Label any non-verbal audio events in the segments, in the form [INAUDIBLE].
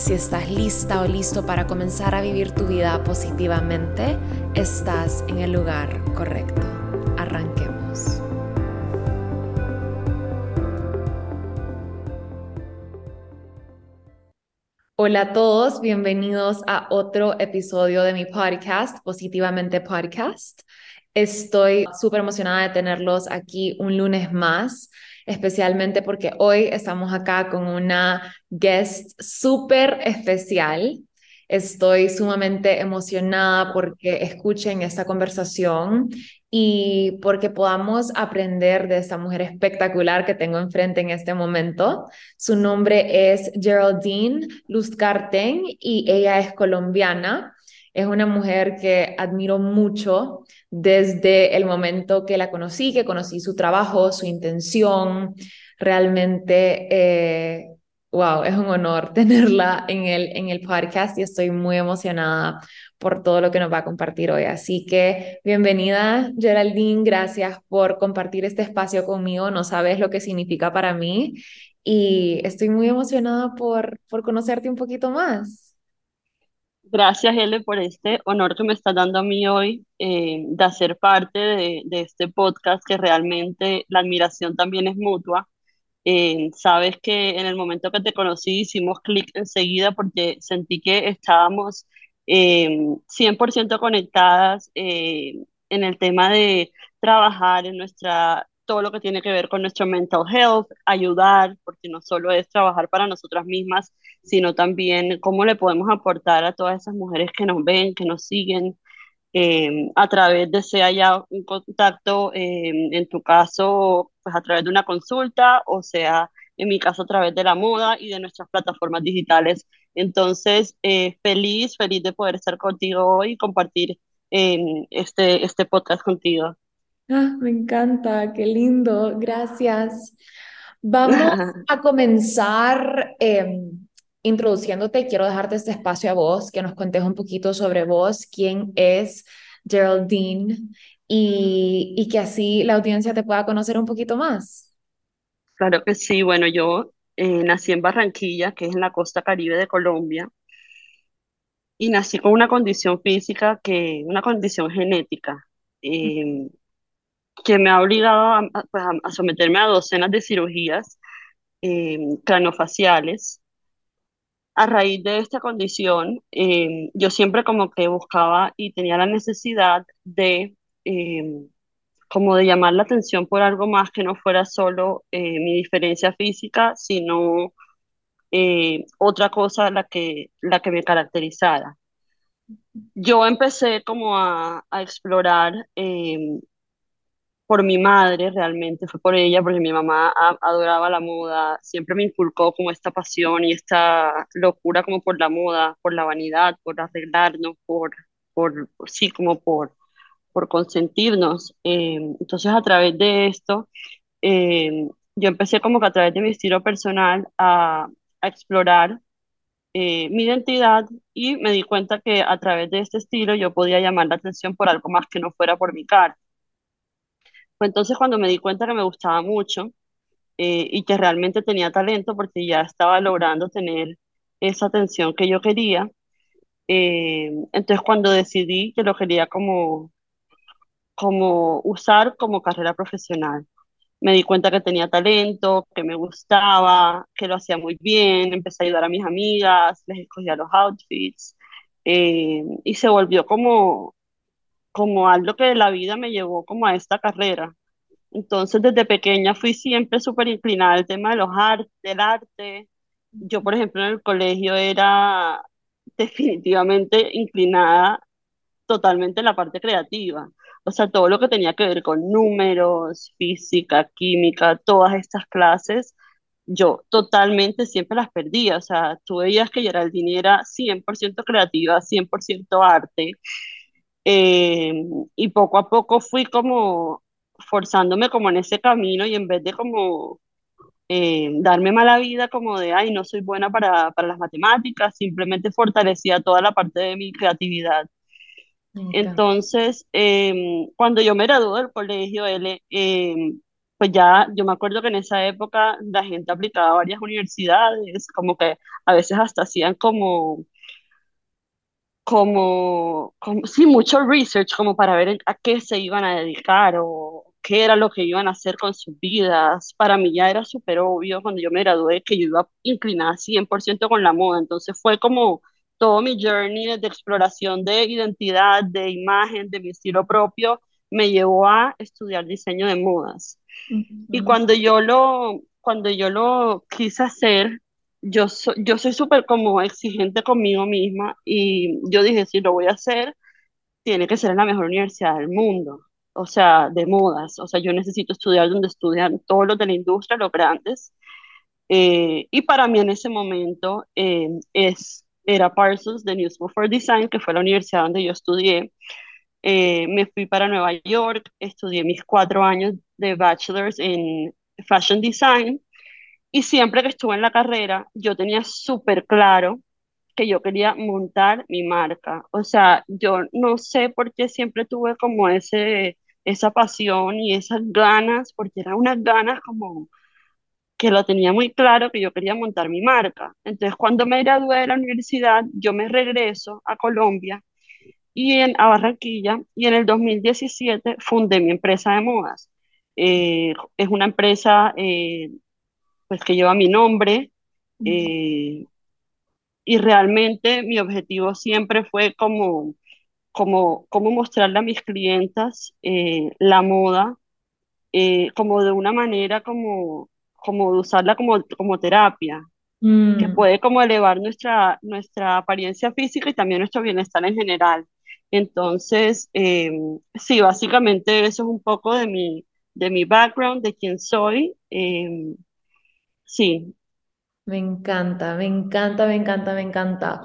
Si estás lista o listo para comenzar a vivir tu vida positivamente, estás en el lugar correcto. Arranquemos. Hola a todos, bienvenidos a otro episodio de mi podcast, Positivamente Podcast. Estoy súper emocionada de tenerlos aquí un lunes más especialmente porque hoy estamos acá con una guest súper especial. Estoy sumamente emocionada porque escuchen esta conversación y porque podamos aprender de esta mujer espectacular que tengo enfrente en este momento. Su nombre es Geraldine Luzcarten y ella es colombiana. Es una mujer que admiro mucho desde el momento que la conocí, que conocí su trabajo, su intención. Realmente, eh, wow, es un honor [LAUGHS] tenerla en el, en el podcast y estoy muy emocionada por todo lo que nos va a compartir hoy. Así que bienvenida, Geraldine. Gracias por compartir este espacio conmigo. No sabes lo que significa para mí y estoy muy emocionada por, por conocerte un poquito más. Gracias, Ele, por este honor que me estás dando a mí hoy eh, de hacer parte de, este podcast, que realmente la admiración también es mutua. Eh, sabes que en el momento que te conocí hicimos clic enseguida porque sentí que estábamos 100% eh, conectadas en el tema de trabajar en nuestra todo lo que tiene que ver con nuestro mental health, ayudar, porque no solo es trabajar para nosotras mismas, sino también cómo le podemos aportar a todas esas mujeres que nos ven, que nos siguen, eh, a través de sea ya un contacto, eh, en tu caso, pues a través de una consulta, o sea, en mi caso a través de la moda y de nuestras plataformas digitales. Entonces, eh, feliz, feliz de poder estar contigo hoy y compartir este, este podcast contigo. Ah, me encanta, qué lindo, gracias. Vamos [LAUGHS] a comenzar em, introduciéndote. Quiero dejarte este espacio a vos, que nos contes un poquito sobre vos, quién es Geraldine y, y que así la audiencia te pueda conocer un poquito más. Claro que sí, bueno, yo eh, nací en Barranquilla, que es en la costa caribe de Colombia, y nací con una condición física, que, una condición genética. Eh, que me ha obligado a, pues, a, someterme a docenas de cirugías eh, cranofaciales. A raíz de esta condición, eh, yo siempre como que buscaba y tenía la necesidad de, eh, como de llamar la atención por algo más que no fuera solo mi diferencia física, sino otra cosa la que, la que me caracterizara. Yo empecé como a, a explorar por mi madre realmente, fue por ella, porque mi mamá adoraba la moda, siempre me inculcó como esta pasión y esta locura como por la moda, por la vanidad, por arreglarnos, por, por, sí, como por, por consentirnos. Eh, entonces a través de esto, eh, yo empecé como que a través de mi estilo personal a, a explorar eh, mi identidad y me di cuenta que a través de este estilo yo podía llamar la atención por algo más que no fuera por mi cara entonces cuando me di cuenta que me gustaba mucho eh, y que realmente tenía talento porque ya estaba logrando tener esa atención que yo quería. Eh, entonces cuando decidí que lo quería como, como usar como carrera profesional, me di cuenta que tenía talento, que me gustaba, que lo hacía muy bien, empecé a ayudar a mis amigas, les escogía los outfits eh, y se volvió como, como algo que la vida me llevó como a esta carrera. Entonces, desde pequeña fui siempre súper inclinada al tema de los artes, del arte. Yo, por ejemplo, en el colegio era [LAUGHS] definitivamente inclinada totalmente en la parte creativa. O sea, todo lo que tenía que ver con números, física, química, todas estas clases, yo totalmente siempre las perdía. O sea, tú veías que Geraldine era 100% creativa, 100% arte. Eh, y poco a poco fui como forzándome como en ese camino y en vez de como eh, darme mala vida como de, ay, no soy buena para, para las matemáticas, simplemente fortalecía toda la parte de mi creatividad. Entonces, eh, cuando yo me gradué del colegio, él, eh, pues ya, yo me acuerdo que en esa época la gente aplicaba a varias universidades, como que a veces hasta hacían como, como, como sí, mucho research como para ver a qué se iban a dedicar o qué era lo que iban a hacer con sus vidas. Para mí ya era súper obvio cuando yo me gradué que yo iba inclinada 100% con la moda. Entonces fue como todo mi journey de exploración de identidad, de imagen, de mi estilo propio, me llevó a estudiar diseño de modas. Y cuando yo lo, cuando yo lo quise hacer, yo, yo soy súper como exigente conmigo misma y yo dije, si lo voy a hacer, tiene que ser en la mejor universidad del mundo o sea, de modas. O sea, yo necesito estudiar donde estudian todos los de la industria, los grandes. Eh, y para mí en ese momento eh, es, era Parsons de New School for Design, que fue la universidad donde yo estudié. Eh, me fui para Nueva York, estudié mis cuatro años de bachelor's en Fashion Design y siempre que estuve en la carrera yo tenía súper claro que yo quería montar mi marca. O sea, yo no sé por qué siempre tuve como ese, esa pasión y esas ganas, porque eran unas ganas como que lo tenía muy claro que yo quería montar mi marca. Entonces, cuando me gradué de la universidad, yo me regreso a Colombia y en, a Barranquilla y en el 2017 fundé mi empresa de modas. Eh, es una empresa eh, pues que lleva mi nombre eh, y realmente mi objetivo siempre fue como como, cómo mostrarle a mis clientas eh, la moda eh, como de una manera como, como de usarla como, como terapia, que Mm, puede como elevar nuestra, nuestra apariencia física y también nuestro bienestar en general. Entonces, eh, sí, básicamente eso es un poco de mi, de mi background, de quién soy. Sí, me encanta, me encanta, me encanta, me encanta.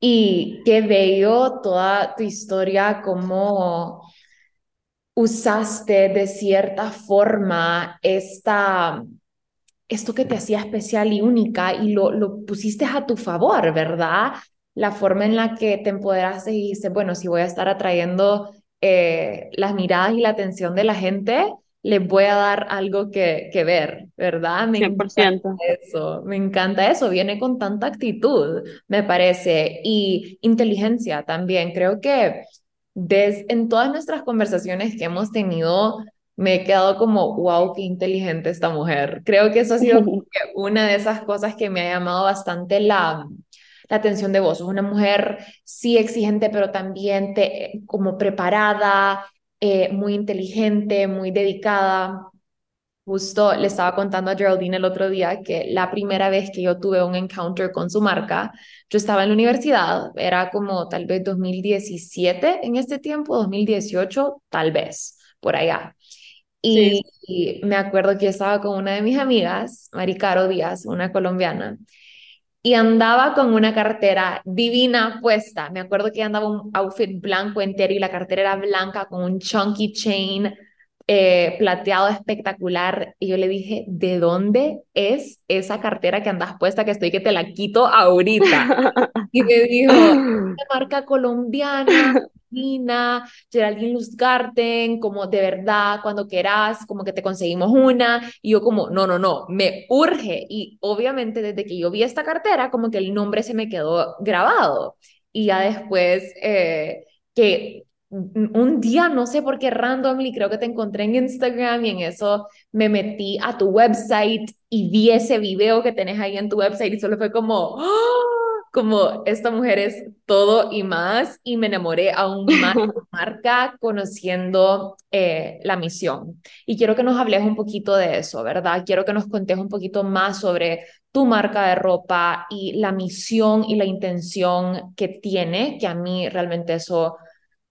Y qué bello toda tu historia, cómo usaste de cierta forma esta, esto que te hacía especial y única y lo, lo pusiste a tu favor, ¿verdad? La forma en la que te empoderaste y dijiste, bueno, si voy a estar atrayendo eh, las miradas y la atención de la gente, les voy a dar algo que, que ver, ¿verdad? Me cien por encanta ciento eso, me encanta eso, viene con tanta actitud, me parece, y inteligencia también. Creo que des, en todas nuestras conversaciones que hemos tenido, me he quedado como, wow, qué inteligente esta mujer. Creo que eso ha sido [LAUGHS] una de esas cosas que me ha llamado bastante la, la atención de vos. Sos una mujer, sí exigente, pero también te, como preparada, eh, muy inteligente, muy dedicada. Justo le estaba contando a Geraldine el otro día que la primera vez que yo tuve un encounter con su marca, yo estaba en la universidad, era como tal vez 2017 en este tiempo, 2018, tal vez, por allá. Sí. Y, me acuerdo que estaba con una de mis amigas, Mari Caro Díaz, una colombiana, y andaba con una cartera divina puesta. Me acuerdo que andaba un outfit blanco entero y la cartera era blanca con un chunky chain eh, plateado espectacular. Y yo le dije, ¿de dónde es esa cartera que andas puesta que estoy que te la quito ahorita? [LAUGHS] Y me dijo, "Una marca colombiana, Nina, Geraldine Lustgarten, como de verdad, cuando quieras, como que te conseguimos una. Y yo como, no, no, no, me urge. Y obviamente desde que yo vi esta cartera, como que el nombre se me quedó grabado. Y ya después, eh, que un día, no sé por qué randomly, creo que te encontré en Instagram y en eso me metí a tu website y vi ese video que tenés ahí en tu website y solo fue como, ¡oh! Como esta mujer es todo y más y me enamoré aún más de [LAUGHS] tu marca conociendo eh, la misión. Y quiero que nos hables un poquito de eso, ¿verdad? Quiero que nos contes un poquito más sobre tu marca de ropa y la misión y la intención que tiene, que a mí realmente eso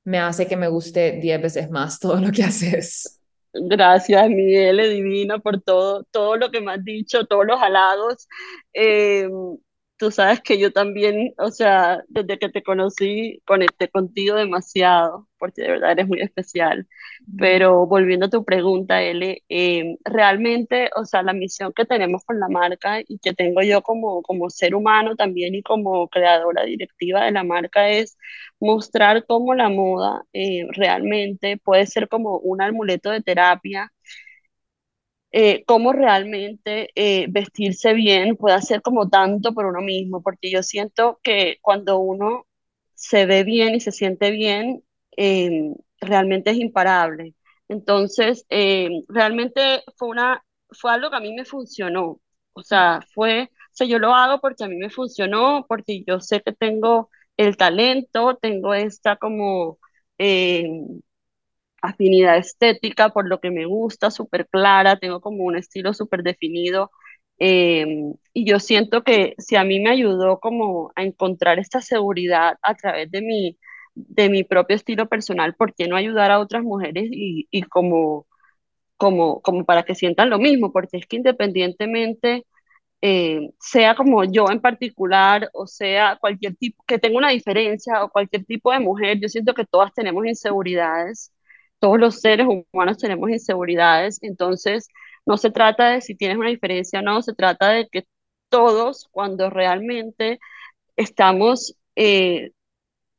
me hace que me guste diez veces más todo lo que haces. Gracias, Miguel, divina, por todo, todo lo que me has dicho, todos los halagos. Eh, tú sabes que yo también, o sea, desde que te conocí, conecté contigo demasiado, porque de verdad eres muy especial. Pero volviendo a tu pregunta, Ele, eh, realmente, o sea, la misión que tenemos con la marca y que tengo yo como, como ser humano también y como creadora directiva de la marca es mostrar cómo la moda eh, realmente puede ser como un amuleto de terapia eh, cómo realmente eh, vestirse bien puede hacer como tanto por uno mismo, porque yo siento que cuando uno se ve bien y se siente bien, eh, realmente es imparable. Entonces, realmente fue una, fue algo que a mí me funcionó. O sea, fue, o sea, yo lo hago porque a mí me funcionó, porque yo sé que tengo el talento, tengo esta como afinidad estética por lo que me gusta, súper clara, tengo como un estilo súper definido. Eh, y yo siento que si a mí me ayudó como a encontrar esta seguridad a través de mi, de mi propio estilo personal, ¿por qué no ayudar a otras mujeres y, y como, como, como para que sientan lo mismo? Porque es que independientemente eh, sea como yo en particular, o sea cualquier tipo, que tenga una diferencia o cualquier tipo de mujer, yo siento que todas tenemos inseguridades todos los seres humanos tenemos inseguridades, entonces no se trata de si tienes una diferencia o no, se trata de que todos, cuando realmente estamos eh,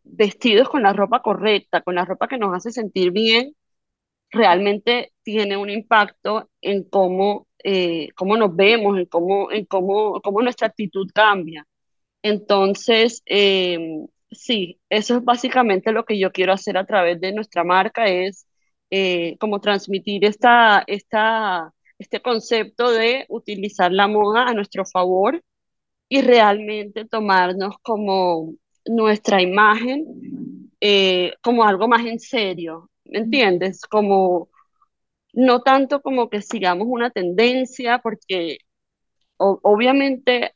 vestidos con la ropa correcta, con la ropa que nos hace sentir bien, realmente tiene un impacto en cómo, eh, cómo nos vemos, en cómo, en cómo, cómo nuestra actitud cambia. Entonces, eh, sí, eso es básicamente lo que yo quiero hacer a través de nuestra marca, es eh, como transmitir esta, esta, este concepto de utilizar la moda a nuestro favor y realmente tomarnos como nuestra imagen eh, como algo más en serio, ¿me entiendes? Como no tanto como que sigamos una tendencia, porque obviamente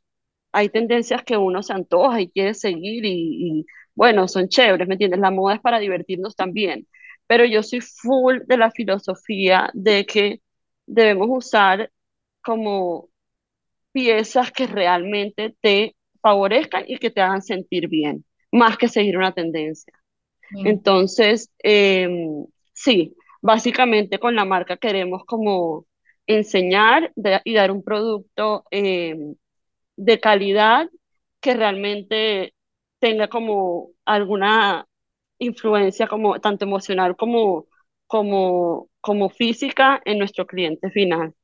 hay tendencias que uno se antoja y quiere seguir y, y, bueno, son chéveres, ¿me entiendes? La moda es para divertirnos también, pero yo soy full de la filosofía de que debemos usar como piezas que realmente te favorezcan y que te hagan sentir bien, más que seguir una tendencia. Entonces, em, sí, básicamente con la marca queremos como enseñar y dar un producto em, de calidad que realmente tenga como alguna influencia como tanto emocional como, como, como física en nuestro cliente final.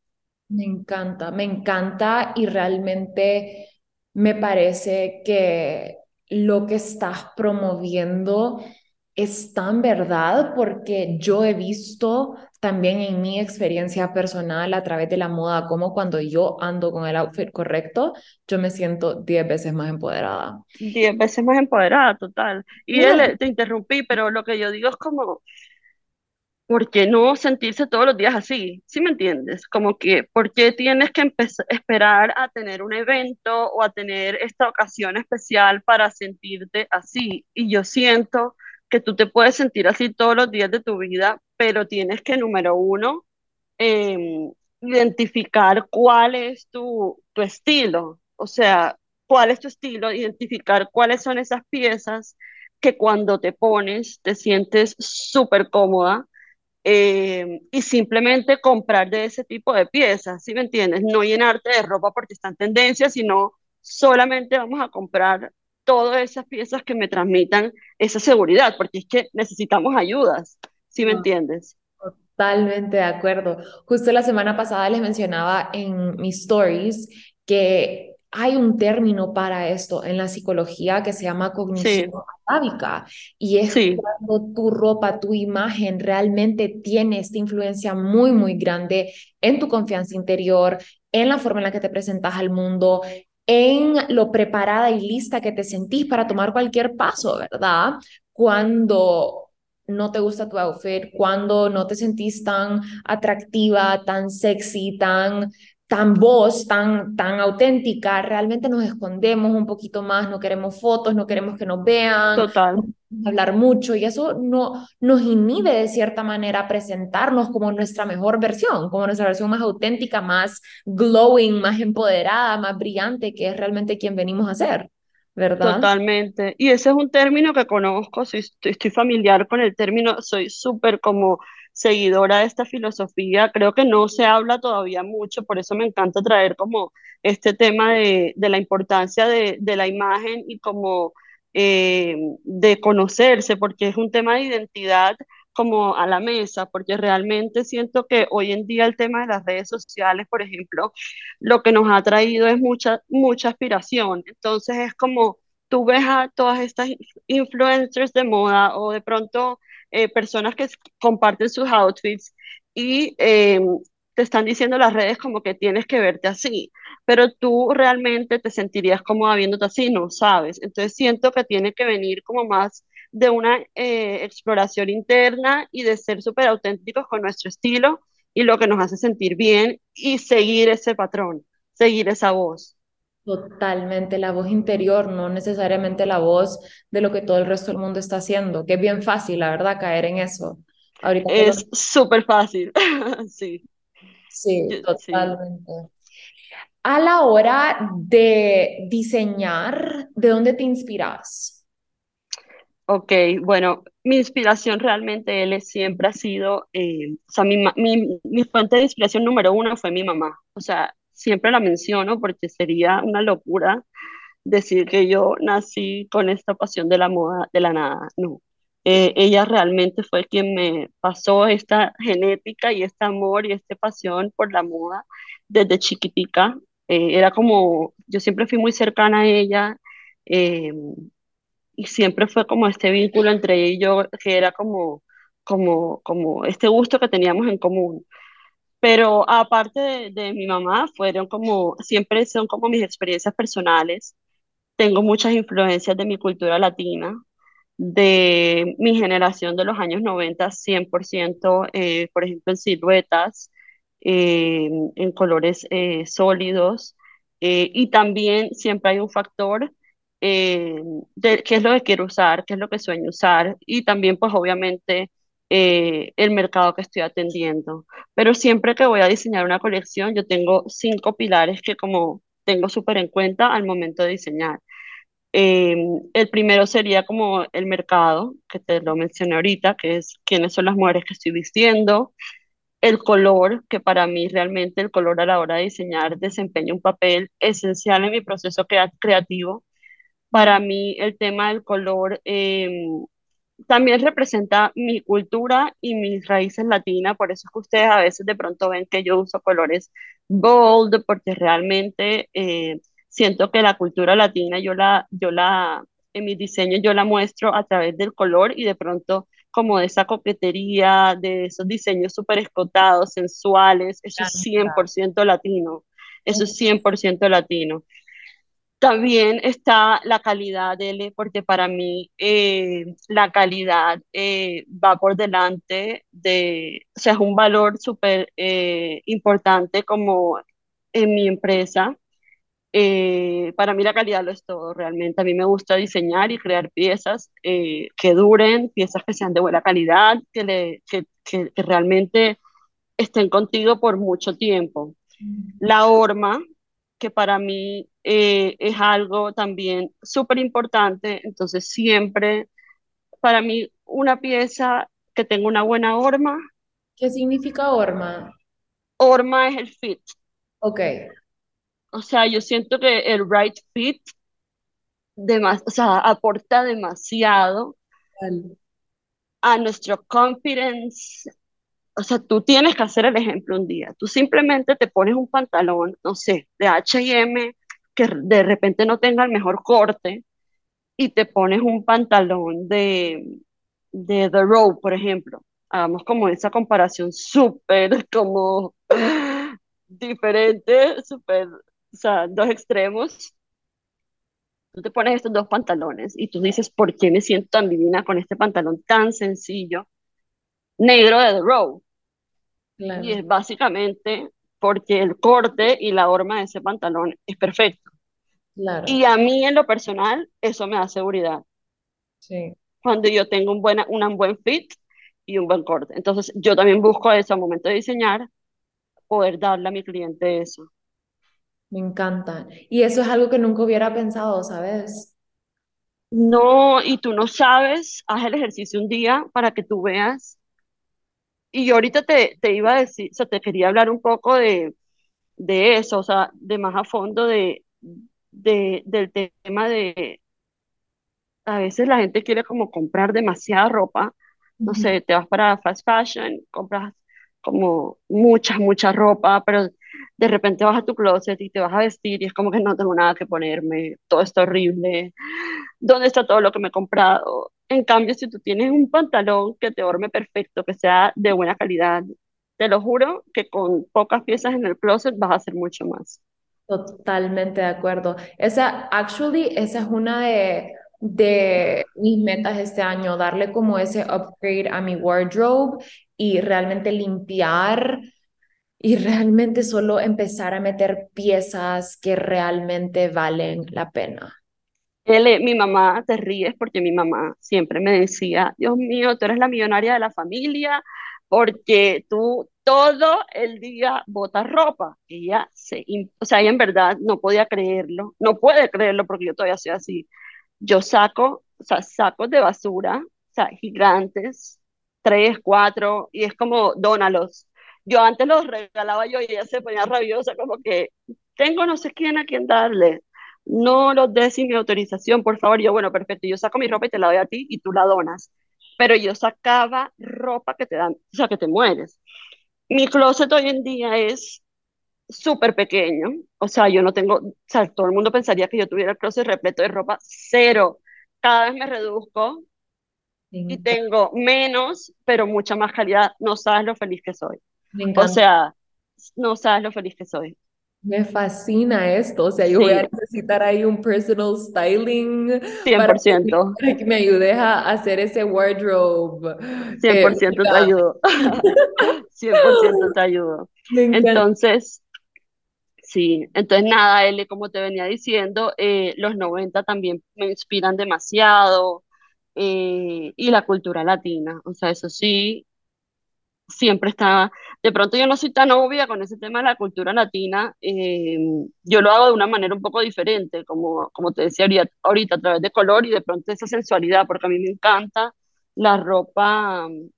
Me encanta, me encanta y realmente me parece que lo que estás promoviendo es tan verdad porque yo he visto también en mi experiencia personal a través de la moda como cuando yo ando con el outfit correcto, yo me siento 10 veces más empoderada. 10 veces más empoderada, total. Y él, te interrumpí, pero lo que yo digo es como, ¿por qué no sentirse todos los días así? ¿Sí me entiendes? Como que, ¿por qué tienes que esperar a tener un evento o a tener esta ocasión especial para sentirte así? Y yo siento que tú te puedes sentir así todos los días de tu vida, pero tienes que, número uno, em, identificar cuál es tu, tu estilo, o sea, cuál es tu estilo, identificar cuáles son esas piezas que cuando te pones te sientes súper cómoda em, y simplemente comprar de ese tipo de piezas, ¿sí me entiendes? No llenarte de ropa porque está en tendencia, sino solamente vamos a comprar todas esas piezas que me transmitan esa seguridad, porque es que necesitamos ayudas, ¿sí me ah, entiendes? Totalmente de acuerdo. Justo la semana pasada les mencionaba en mis stories que hay un término para esto en la psicología que se llama cognición atávica y es cuando tu ropa, tu imagen realmente tiene esta influencia muy, muy grande en tu confianza interior, en la forma en la que te presentas al mundo, en lo preparada y lista que te sentís para tomar cualquier paso, ¿verdad? Cuando no te gusta tu outfit, cuando no te sentís tan atractiva, tan sexy, tan tan voz, tan, tan auténtica, realmente nos escondemos un poquito más, no queremos fotos, no queremos que nos vean, Total. hablar mucho y eso no, nos inhibe de cierta manera a presentarnos como nuestra mejor versión, como nuestra versión más auténtica, más glowing, más empoderada, más brillante, que es realmente quien venimos a ser. ¿verdad? Totalmente. Y ese es un término que conozco, soy, estoy familiar con el término, soy súper como seguidora de esta filosofía. Creo que no se habla todavía mucho, por eso me encanta traer como este tema de, de la importancia de, de, la imagen y como eh, de conocerse, porque es un tema de identidad como a la mesa, porque realmente siento que hoy en día el tema de las redes sociales, por ejemplo, lo que nos ha traído es mucha, mucha aspiración. Entonces es como tú ves a todas estas influencers de moda o de pronto eh, personas que comparten sus outfits y eh, te están diciendo las redes como que tienes que verte así, pero tú realmente te sentirías cómoda viéndote así, no sabes. Entonces siento que tiene que venir como más de una eh, exploración interna y de ser súper auténticos con nuestro estilo y lo que nos hace sentir bien y seguir ese patrón, seguir esa voz. Totalmente, la voz interior, no necesariamente la voz de lo que todo el resto del mundo está haciendo, que es bien fácil, la verdad, caer en eso. Ahorita es súper fácil, [LAUGHS] sí. Sí, totalmente. A la hora de diseñar, ¿de dónde te inspiras? Ok, bueno, mi inspiración realmente, él siempre ha sido, eh, o sea, mi, mi, mi fuente de inspiración número uno fue mi mamá. O sea, siempre la menciono porque sería una locura decir que yo nací con esta pasión de la moda de la nada. No, eh, ella realmente fue quien me pasó esta genética y este amor y esta pasión por la moda desde chiquitica. Eh, era como, yo siempre fui muy cercana a ella eh, y siempre fue como este vínculo entre ella y yo que era como, como, como este gusto que teníamos en común. Pero aparte de, de, mi mamá, fueron como, siempre son como mis experiencias personales. Tengo muchas influencias de mi cultura latina, de mi generación de los años 90, 100%, eh, por ejemplo, en siluetas, eh, en colores eh, sólidos. Eh, y también siempre hay un factor eh, de qué es lo que quiero usar, qué es lo que sueño usar. Y también, pues obviamente, eh, el mercado que estoy atendiendo. Pero siempre que voy a diseñar una colección, yo tengo cinco pilares que como tengo súper en cuenta al momento de diseñar. Eh, el primero sería como el mercado, que te lo mencioné ahorita, que es quiénes son las mujeres que estoy vistiendo. El color, que para mí realmente el color a la hora de diseñar desempeña un papel esencial en mi proceso creativo. Para mí el tema del color eh, también representa mi cultura y mis raíces latinas, por eso es que ustedes a veces de pronto ven que yo uso colores bold, porque realmente eh, siento que la cultura latina yo la, yo la, en mis diseños yo la muestro a través del color y de pronto como de esa coquetería, de esos diseños súper escotados, sensuales, eso es 100% latino, eso es 100% latino. También está la calidad, L, porque para mí eh, la calidad eh, va por delante de, o sea, es un valor súper eh, importante como en mi empresa. para mí la calidad lo es todo, realmente. A mí me gusta diseñar y crear piezas que duren, piezas que sean de buena calidad, que, le, que, que, que realmente estén contigo por mucho tiempo. La horma, que para mí eh, es algo también súper importante, entonces siempre, para mí, una pieza que tenga una buena horma. ¿Qué significa horma? Horma es el fit. Ok. O sea, yo siento que el right fit demas o sea, aporta demasiado a nuestro confidence. O sea, tú tienes que hacer el ejemplo un día. Tú simplemente te pones un pantalón, no sé, de H&M que de repente no tenga el mejor corte y te pones un pantalón de, de The Row, por ejemplo. Hagamos como esa comparación súper como diferente, súper, o sea, dos extremos. Tú te pones estos dos pantalones y tú dices, ¿por qué me siento tan divina con este pantalón tan sencillo, negro de The Row? Claro. Y es básicamente porque el corte y la horma de ese pantalón es perfecto. Claro. Y a mí en lo personal, eso me da seguridad. Sí. Cuando yo tengo un, buena, un buen fit y un buen corte. Entonces, yo también busco eso al momento de diseñar, poder darle a mi cliente eso. Me encanta. Y eso es algo que nunca hubiera pensado, ¿sabes? No, y tú no sabes, haz el ejercicio un día para que tú veas. Y yo ahorita te, te iba a decir, o sea, te quería hablar un poco de, de eso, o sea, de más a fondo de, de, del tema de, a veces la gente quiere como comprar demasiada ropa, no sé, te vas para fast fashion, compras como mucha, mucha ropa, pero de repente vas a tu closet y te vas a vestir y es como que no tengo nada que ponerme, todo está horrible, ¿dónde está todo lo que me he comprado? En cambio, si tú tienes un pantalón que te orme perfecto, que sea de buena calidad, te lo juro que con pocas piezas en el closet vas a hacer mucho más. Totalmente de acuerdo. Esa, actually, esa es una de, de mis metas este año, darle como ese upgrade a mi wardrobe y realmente limpiar y realmente solo empezar a meter piezas que realmente valen la pena. Mi mamá, te ríes porque mi mamá siempre me decía, Dios mío, tú eres la millonaria de la familia porque tú todo el día botas ropa. Ella se, o sea, ella en verdad no podía creerlo, no puede creerlo porque yo todavía soy así. Yo saco, o sea, sacos de basura, o sea, gigantes, tres, cuatro, y es como, dónalos. Yo antes los regalaba yo y ella se ponía rabiosa, como que tengo no sé quién a quién darle. No los des sin mi autorización, por favor. yo, bueno, perfecto, yo saco mi ropa y te la doy a ti y tú la donas. Pero yo sacaba ropa que te dan, o sea, que te mueres. Mi closet hoy en día es súper pequeño, o sea, yo no tengo, o sea, todo el mundo pensaría que yo tuviera el closet repleto de ropa, cero. Cada vez me reduzco y tengo menos, pero mucha más calidad. No sabes lo feliz que soy. O sea, no sabes lo feliz que soy. Me fascina esto, o sea, yo voy a necesitar ahí un personal styling 100%. Para, que, me ayudes a hacer ese wardrobe. 100% eh, [LAUGHS] te ayudo. 100% te ayudo. Entonces, sí, entonces nada, L, como te venía diciendo, eh, los 90 también me inspiran demasiado eh, y la cultura latina, o sea, eso sí, siempre está, de pronto yo no soy tan obvia con ese tema de la cultura latina, eh, yo lo hago de una manera un poco diferente, como, como te decía ahorita, a través de color y de pronto esa sensualidad, porque a mí me encanta la ropa mm,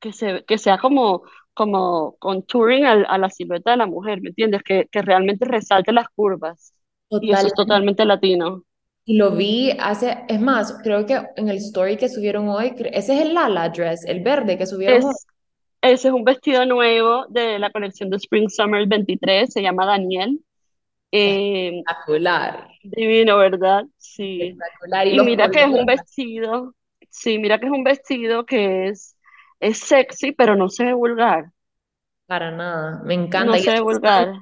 que, se, que sea como, como contouring a, a la silueta de la mujer, ¿me entiendes? Que, que realmente resalte las curvas. Y eso es totalmente latino. Y lo vi hace, es más, creo que en el story que subieron hoy, ese es el Lala dress, el verde que subieron hoy. Ese es un vestido nuevo de la colección de Spring Summer 23, se llama Daniel. Eh, Espectacular. Divino, ¿verdad? Sí. Espectacular. Y, mira que es un vestido, sí, mira que es un vestido que es, es sexy, pero no se ve vulgar. Para nada, me encanta. No se ve vulgar.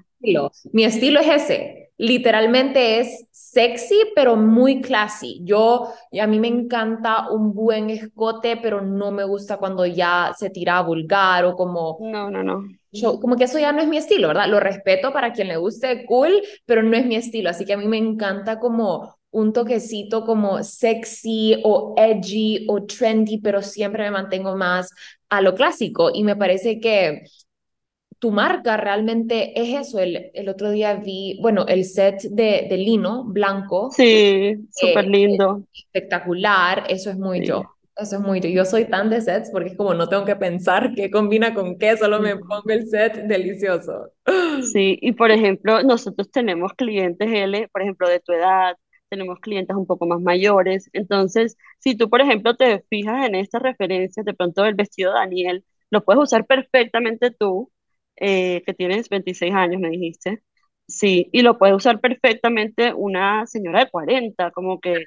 Mi estilo es ese literalmente es sexy, pero muy classy. Yo, a mí me encanta un buen escote, pero no me gusta cuando ya se tira vulgar o como... No, no, no. Yo, como que eso ya no es mi estilo, ¿verdad? Lo respeto para quien le guste, cool, pero no es mi estilo. Así que a mí me encanta como un toquecito como sexy o edgy o trendy, pero siempre me mantengo más a lo clásico. Y me parece que tu marca realmente es eso. El, el otro día vi, bueno, el set de, de lino blanco. Sí, súper lindo. espectacular, eso es muy yo. Eso es muy yo. Yo soy tan de sets porque es como no tengo que pensar qué combina con qué, solo me pongo el set delicioso. [GASPS] Sí, y por ejemplo, nosotros tenemos clientes L, por ejemplo, de tu edad, tenemos clientes un poco más mayores. Entonces, si tú, por ejemplo, te fijas en estas referencias, de pronto el vestido de Daniel, lo puedes usar perfectamente tú eh, que tienes 26 años, me dijiste. Sí, y lo puede usar perfectamente una señora de 40, como que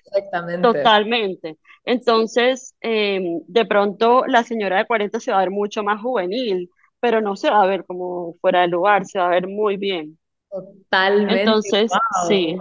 totalmente. Entonces, em, de pronto la señora de 40 se va a ver mucho más juvenil, pero no se va a ver como fuera de lugar, se va a ver muy bien. Totalmente. Entonces, sí,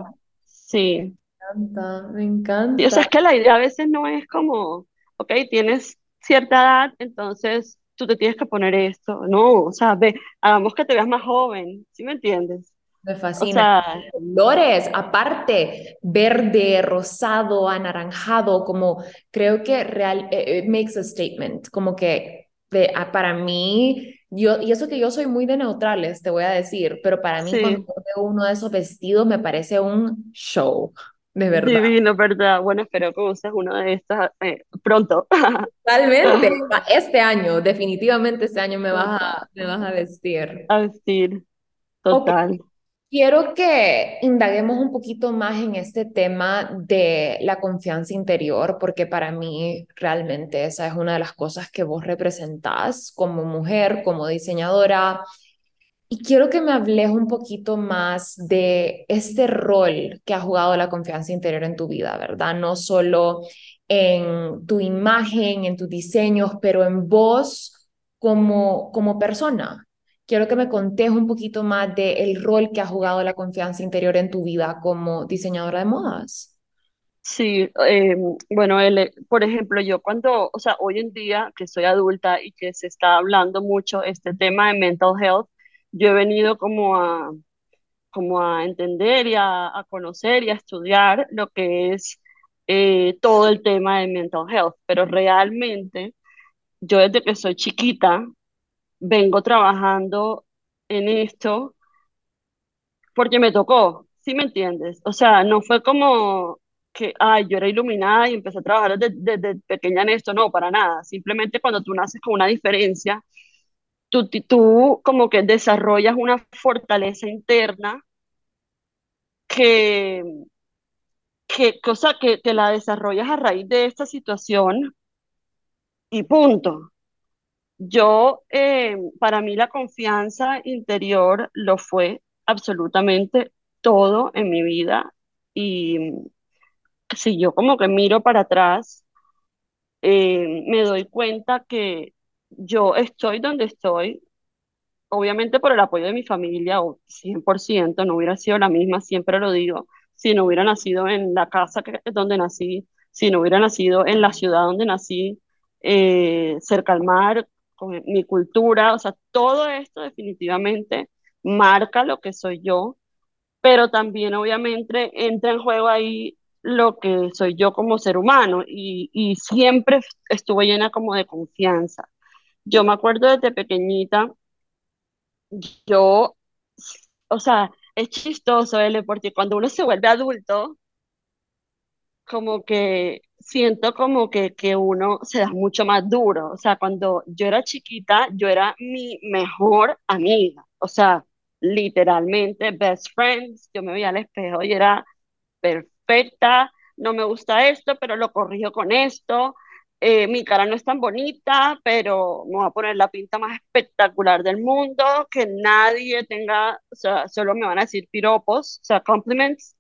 sí. Me encanta, me encanta. Y, o sea, es que la idea a veces no es como, ok, tienes cierta edad, entonces tú te tienes que poner esto. No, o sea, ve, hagamos que te veas más joven, ¿sí me entiendes? Me O fascina. sea, Colores, aparte, verde, rosado, anaranjado, como creo que real, eh, it makes a statement, como que de, ah, para mí, yo, y eso que yo soy muy de neutrales, te voy a decir, pero para mí cuando sí, yo veo uno de esos vestidos me parece un show, de verdad. divino, ¿verdad? Bueno, espero que uses uno de estos eh, pronto. [LAUGHS] Totalmente, este año, definitivamente este año me vas a, me vas a vestir. A vestir, total. Quiero que indaguemos un poquito más en este tema de la confianza interior, porque para mí realmente esa es una de las cosas que vos representás como mujer, como diseñadora. Y quiero que me hables un poquito más de este rol que ha jugado la confianza interior en tu vida, ¿verdad? No solo en tu imagen, en tus diseños, pero en vos como, como persona. Quiero que me contes un poquito más del rol que ha jugado la confianza interior en tu vida como diseñadora de modas. Sí, eh, bueno, él, por ejemplo, yo cuando, o sea, hoy en día que soy adulta y que se está hablando mucho este tema de mental health, yo he venido como a, como a entender y a, a conocer y a estudiar lo que es eh, todo el tema de mental health, pero realmente yo desde que soy chiquita vengo trabajando en esto porque me tocó, ¿sí me entiendes? O sea, no fue como que, ay, yo era iluminada y empecé a trabajar desde, desde pequeña en esto, no, para nada. Simplemente cuando tú naces con una diferencia, tú, tú como que desarrollas una fortaleza interna que, que cosa que, que la desarrollas a raíz de esta situación y punto. Yo, eh, para mí la confianza interior lo fue absolutamente todo en mi vida y si yo como que miro para atrás, eh, me doy cuenta que yo estoy donde estoy, obviamente por el apoyo de mi familia, o 100% no hubiera sido la misma, siempre lo digo, si no hubiera nacido en la casa donde nací, si no hubiera nacido en la ciudad donde nací, eh, cerca al mar, con mi cultura, o sea, todo esto definitivamente marca lo que soy yo pero también obviamente entra en juego ahí lo que soy yo como ser humano y, y siempre estuve llena como de confianza. Yo me acuerdo desde pequeñita, yo, o sea, es chistoso, Ele, porque cuando uno se vuelve adulto, como que siento como que, que uno se da mucho más duro. O sea, cuando yo era chiquita, yo era mi mejor amiga. O sea, literalmente best friends. Yo me veía al espejo y era perfecta, no me gusta esto, pero lo corrijo con esto. Eh, mi cara no es tan bonita, pero me voy a poner la pinta más espectacular del mundo, que nadie tenga, o sea, solo me van a decir piropos, o sea, compliments,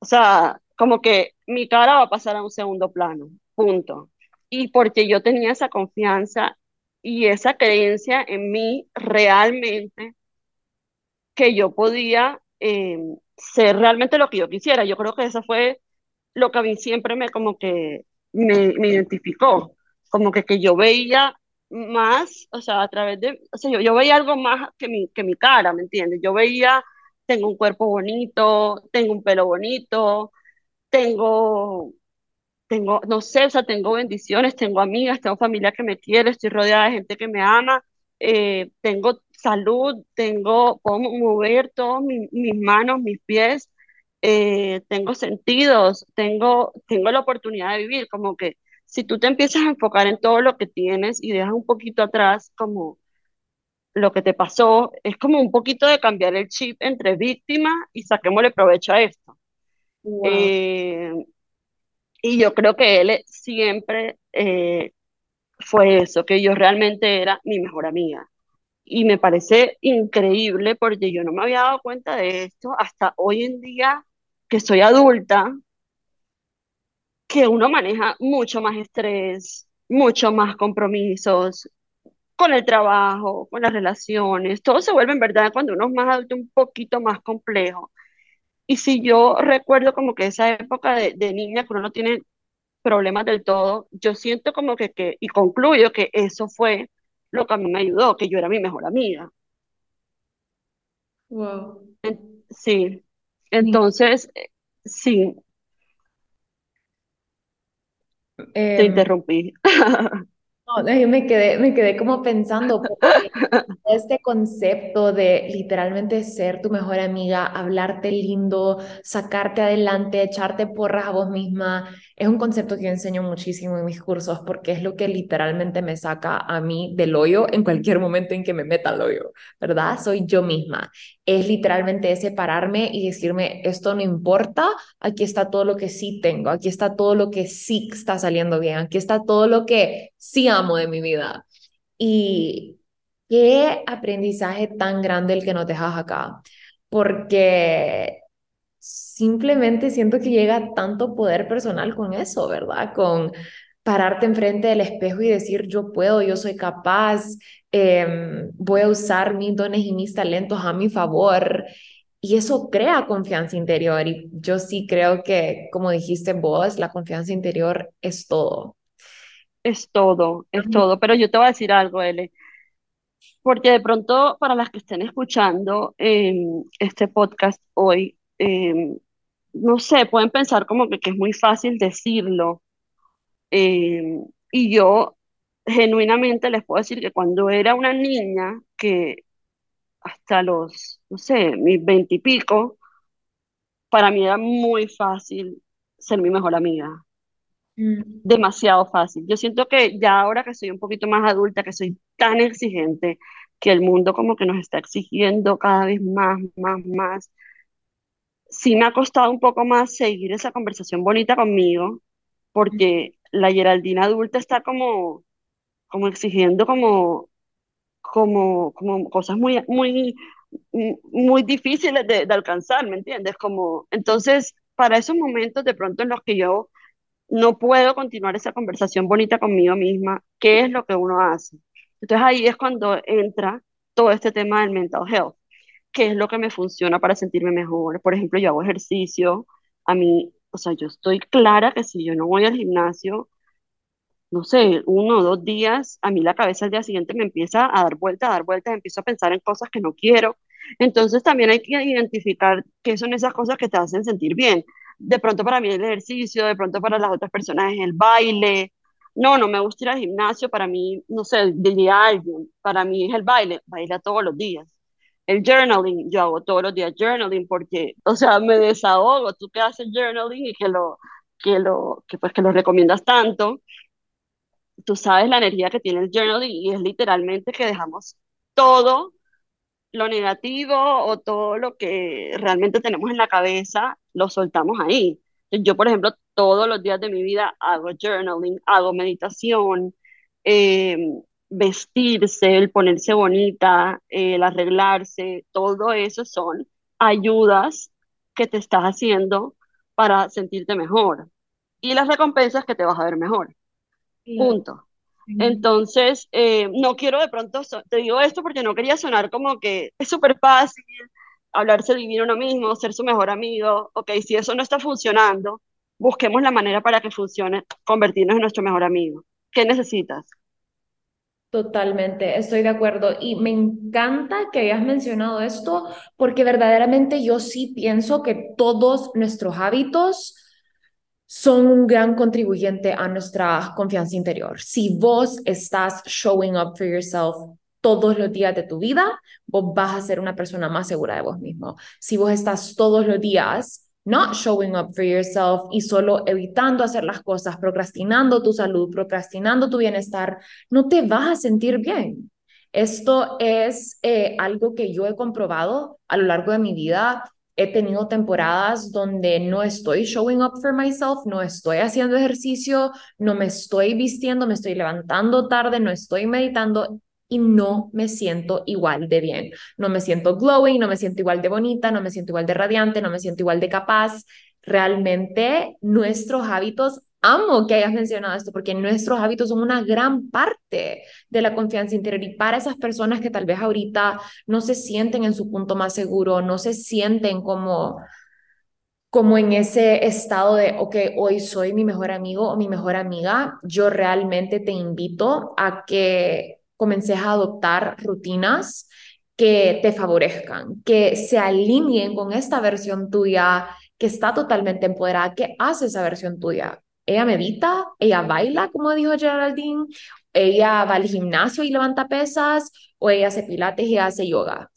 o sea, como que mi cara va a pasar a un segundo plano, punto. Y porque yo tenía esa confianza y esa creencia en mí realmente, que yo podía eh, ser realmente lo que yo quisiera. Yo creo que eso fue lo que a mí siempre me como que me, me identificó, como que, que yo veía más, o sea, a través de, o sea, yo, yo veía algo más que mi, que mi cara, ¿me entiendes? Yo veía, tengo un cuerpo bonito, tengo un pelo bonito, tengo tengo, no sé, o sea, tengo bendiciones, tengo amigas, tengo familia que me quiere, estoy rodeada de gente que me ama, eh, tengo salud, tengo, puedo mover todos mi- mis manos, mis pies, eh, tengo sentidos, tengo, tengo la oportunidad de vivir, como que si tú te empiezas a enfocar en todo lo que tienes y dejas un poquito atrás como lo que te pasó, es como un poquito de cambiar el chip entre víctima y saquémosle provecho a esto. Wow. Eh, y yo creo que él siempre eh, fue eso, que yo realmente era mi mejor amiga. Y me parece increíble porque yo no me había dado cuenta de esto hasta hoy en día que soy adulta, que uno maneja mucho más estrés, mucho más compromisos con el trabajo, con las relaciones. Todo se vuelve en verdad cuando uno es más adulto un poquito más complejo. Y si yo recuerdo como que esa época de, de niña que uno no tiene problemas del todo, yo siento como que, que, y concluyo que eso fue lo que a mí me ayudó, que yo era mi mejor amiga. Wow. sí, entonces, eh, sí, te Em, interrumpí. [LAUGHS] no, yo me quedé, me quedé como pensando, porque [LAUGHS] este concepto de literalmente ser tu mejor amiga, hablarte lindo, sacarte adelante, echarte porras a vos misma, es un concepto que yo enseño muchísimo en mis cursos porque es lo que literalmente me saca a mí del hoyo en cualquier momento en que me meta al hoyo, ¿verdad? Soy yo misma. Es literalmente separarme y decirme, esto no importa, aquí está todo lo que sí tengo, aquí está todo lo que sí está saliendo bien, aquí está todo lo que sí amo de mi vida. Y qué aprendizaje tan grande el que nos dejas acá, porque simplemente siento que llega tanto poder personal con eso, ¿verdad? Con pararte enfrente del espejo y decir, yo puedo, yo soy capaz, eh, voy a usar mis dones y mis talentos a mi favor. Y eso crea confianza interior. Y yo sí creo que, como dijiste vos, la confianza interior es todo. Es todo, es todo. Pero yo te voy a decir algo, Ele, porque de pronto para las que estén escuchando eh, este podcast hoy, eh, no sé, pueden pensar como que, que es muy fácil decirlo. eh, y yo genuinamente les puedo decir que cuando era una niña, que hasta los, no sé, mis veintipico, para mí era muy fácil ser mi mejor amiga. Mm. demasiado fácil. Yo siento que ya ahora que soy un poquito más adulta, que soy tan exigente, que el mundo como que nos está exigiendo cada vez más, más, más, sí me ha costado un poco más seguir esa conversación bonita conmigo, porque la Geraldina adulta está como, como exigiendo como, como, como cosas muy, muy, muy difíciles de, de alcanzar, ¿me entiendes? Como, entonces, para esos momentos de pronto en los que yo no puedo continuar esa conversación bonita conmigo misma, ¿qué es lo que uno hace? Entonces ahí es cuando entra todo este tema del mental health, qué es lo que me funciona para sentirme mejor. Por ejemplo, yo hago ejercicio, a mí, o sea, yo estoy clara que si yo no voy al gimnasio, no sé, uno o dos días, a mí la cabeza al día siguiente me empieza a dar vueltas, a dar vueltas, empiezo a pensar en cosas que no quiero. Entonces también hay que identificar qué son esas cosas que te hacen sentir bien. De pronto para mí el ejercicio, de pronto para las otras personas es el baile. No, no me gusta ir al gimnasio, para mí, no sé, diría alguien, para mí es el baile, baila todos los días. El journaling, yo hago todos los días journaling porque, o sea, me desahogo. Tú que haces journaling y que lo, que lo, que pues que lo recomiendas tanto, tú sabes la energía que tiene el journaling y es literalmente que dejamos todo lo negativo o todo lo que realmente tenemos en la cabeza, lo soltamos ahí. Yo, por ejemplo, todos los días de mi vida hago journaling, hago meditación, eh, vestirse, el ponerse bonita, el arreglarse, todo eso son ayudas que te estás haciendo para sentirte mejor. Y las recompensas que te vas a ver mejor. Punto. Entonces, eh, no quiero de pronto, so- te digo esto porque no quería sonar como que es súper fácil hablarse divino uno mismo, ser su mejor amigo. Ok, si eso no está funcionando, busquemos la manera para que funcione, convertirnos en nuestro mejor amigo. ¿Qué necesitas? Totalmente, estoy de acuerdo y me encanta que hayas mencionado esto porque verdaderamente yo sí pienso que todos nuestros hábitos son un gran contribuyente a nuestra confianza interior. Si vos estás showing up for yourself todos los días de tu vida, vos vas a ser una persona más segura de vos mismo. Si vos estás todos los días not showing up for yourself y solo evitando hacer las cosas, procrastinando tu salud, procrastinando tu bienestar, no te vas a sentir bien. Esto es eh, algo que yo he comprobado a lo largo de mi vida. He tenido temporadas donde no estoy showing up for myself, no estoy haciendo ejercicio, no me estoy vistiendo, me estoy levantando tarde, no estoy meditando y no me siento igual de bien. No me siento glowing, no me siento igual de bonita, no me siento igual de radiante, no me siento igual de capaz. Realmente nuestros hábitos, amo que hayas mencionado esto, porque nuestros hábitos son una gran parte de la confianza interior y para esas personas que tal vez ahorita no se sienten en su punto más seguro, no se sienten como como en ese estado de, ok, hoy soy mi mejor amigo o mi mejor amiga, yo realmente te invito a que comences a adoptar rutinas que te favorezcan, que se alineen con esta versión tuya que está totalmente empoderada, que hace esa versión tuya. Ella medita, ella baila, como dijo Geraldine, ella va al gimnasio y levanta pesas, o ella hace pilates y hace yoga.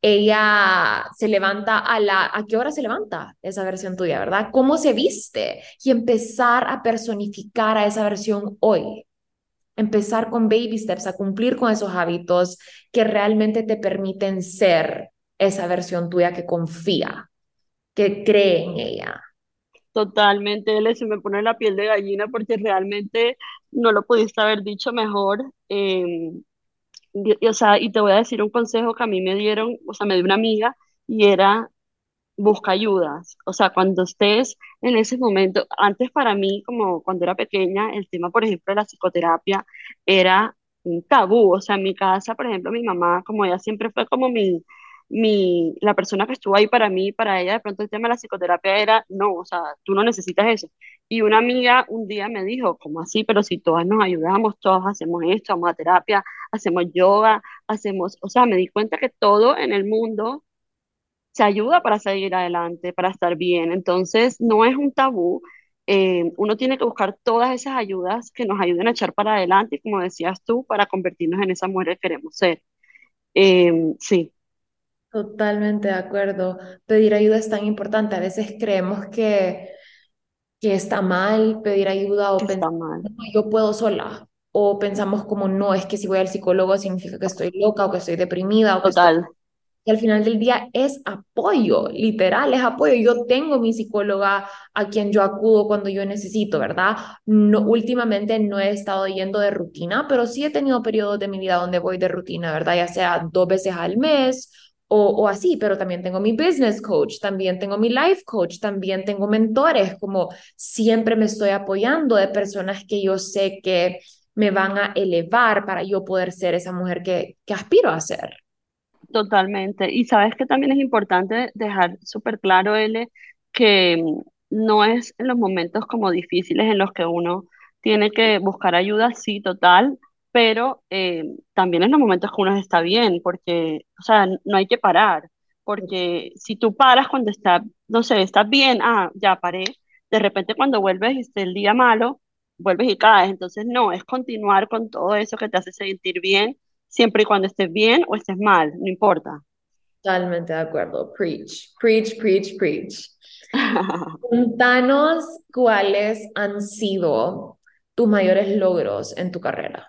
Ella se levanta a la, ¿a qué hora se levanta esa versión tuya, verdad? ¿Cómo se viste? Y empezar a personificar a esa versión hoy empezar con baby steps, a cumplir con esos hábitos que realmente te permiten ser esa versión tuya que confía, que cree en ella. Totalmente, L, se me pone la piel de gallina porque realmente no lo pudiste haber dicho mejor. Em, y, o sea, y te voy a decir un consejo que a mí me dieron, o sea, me dio una amiga y era busca ayudas. O sea, cuando estés en ese momento, antes para mí, como cuando era pequeña, el tema, por ejemplo, de la psicoterapia era un tabú. O sea, en mi casa, por ejemplo, mi mamá, como ella siempre fue como mi, mi, la persona que estuvo ahí para mí, para ella, de pronto el tema de la psicoterapia era, no, o sea, tú no necesitas eso. Y una amiga un día me dijo, ¿cómo así? Pero si todas nos ayudamos, todos hacemos esto, vamos a terapia, hacemos yoga, hacemos, o sea, me di cuenta que todo en el mundo se ayuda para seguir adelante, para estar bien. Entonces, no es un tabú. Eh, uno tiene que buscar todas esas ayudas que nos ayuden a echar para adelante y, como decías tú, para convertirnos en esa mujer que queremos ser. Eh, sí. Totalmente de acuerdo. Pedir ayuda es tan importante. A veces creemos que, que está mal pedir ayuda o pensar, mal. yo puedo sola. O pensamos como, no, es que si voy al psicólogo significa que estoy loca o que estoy deprimida o que Total. Y al final del día es apoyo, literal, es apoyo. Yo tengo mi psicóloga a quien yo acudo cuando yo necesito, ¿verdad? No, últimamente no he estado yendo de rutina, pero sí he tenido periodos de mi vida donde voy de rutina, ¿verdad? Ya sea dos veces al mes o, o así, pero también tengo mi business coach, también tengo mi life coach, también tengo mentores, como siempre me estoy apoyando de personas que yo sé que me van a elevar para yo poder ser esa mujer que, que aspiro a ser. Totalmente. Y sabes que también es importante dejar súper claro, L, que no es en los momentos como difíciles en los que uno tiene que buscar ayuda, sí, total, pero eh, también en los momentos que uno está bien, porque, o sea, no hay que parar, porque si tú paras cuando está, no sé, estás bien, ah, ya paré, de repente cuando vuelves y esté el día malo, vuelves y caes, entonces no, es continuar con todo eso que te hace sentir bien siempre y cuando estés bien o estés mal, no importa. Totalmente de acuerdo. Preach, preach, preach, preach. [LAUGHS] Contanos cuáles han sido tus mayores logros en tu carrera.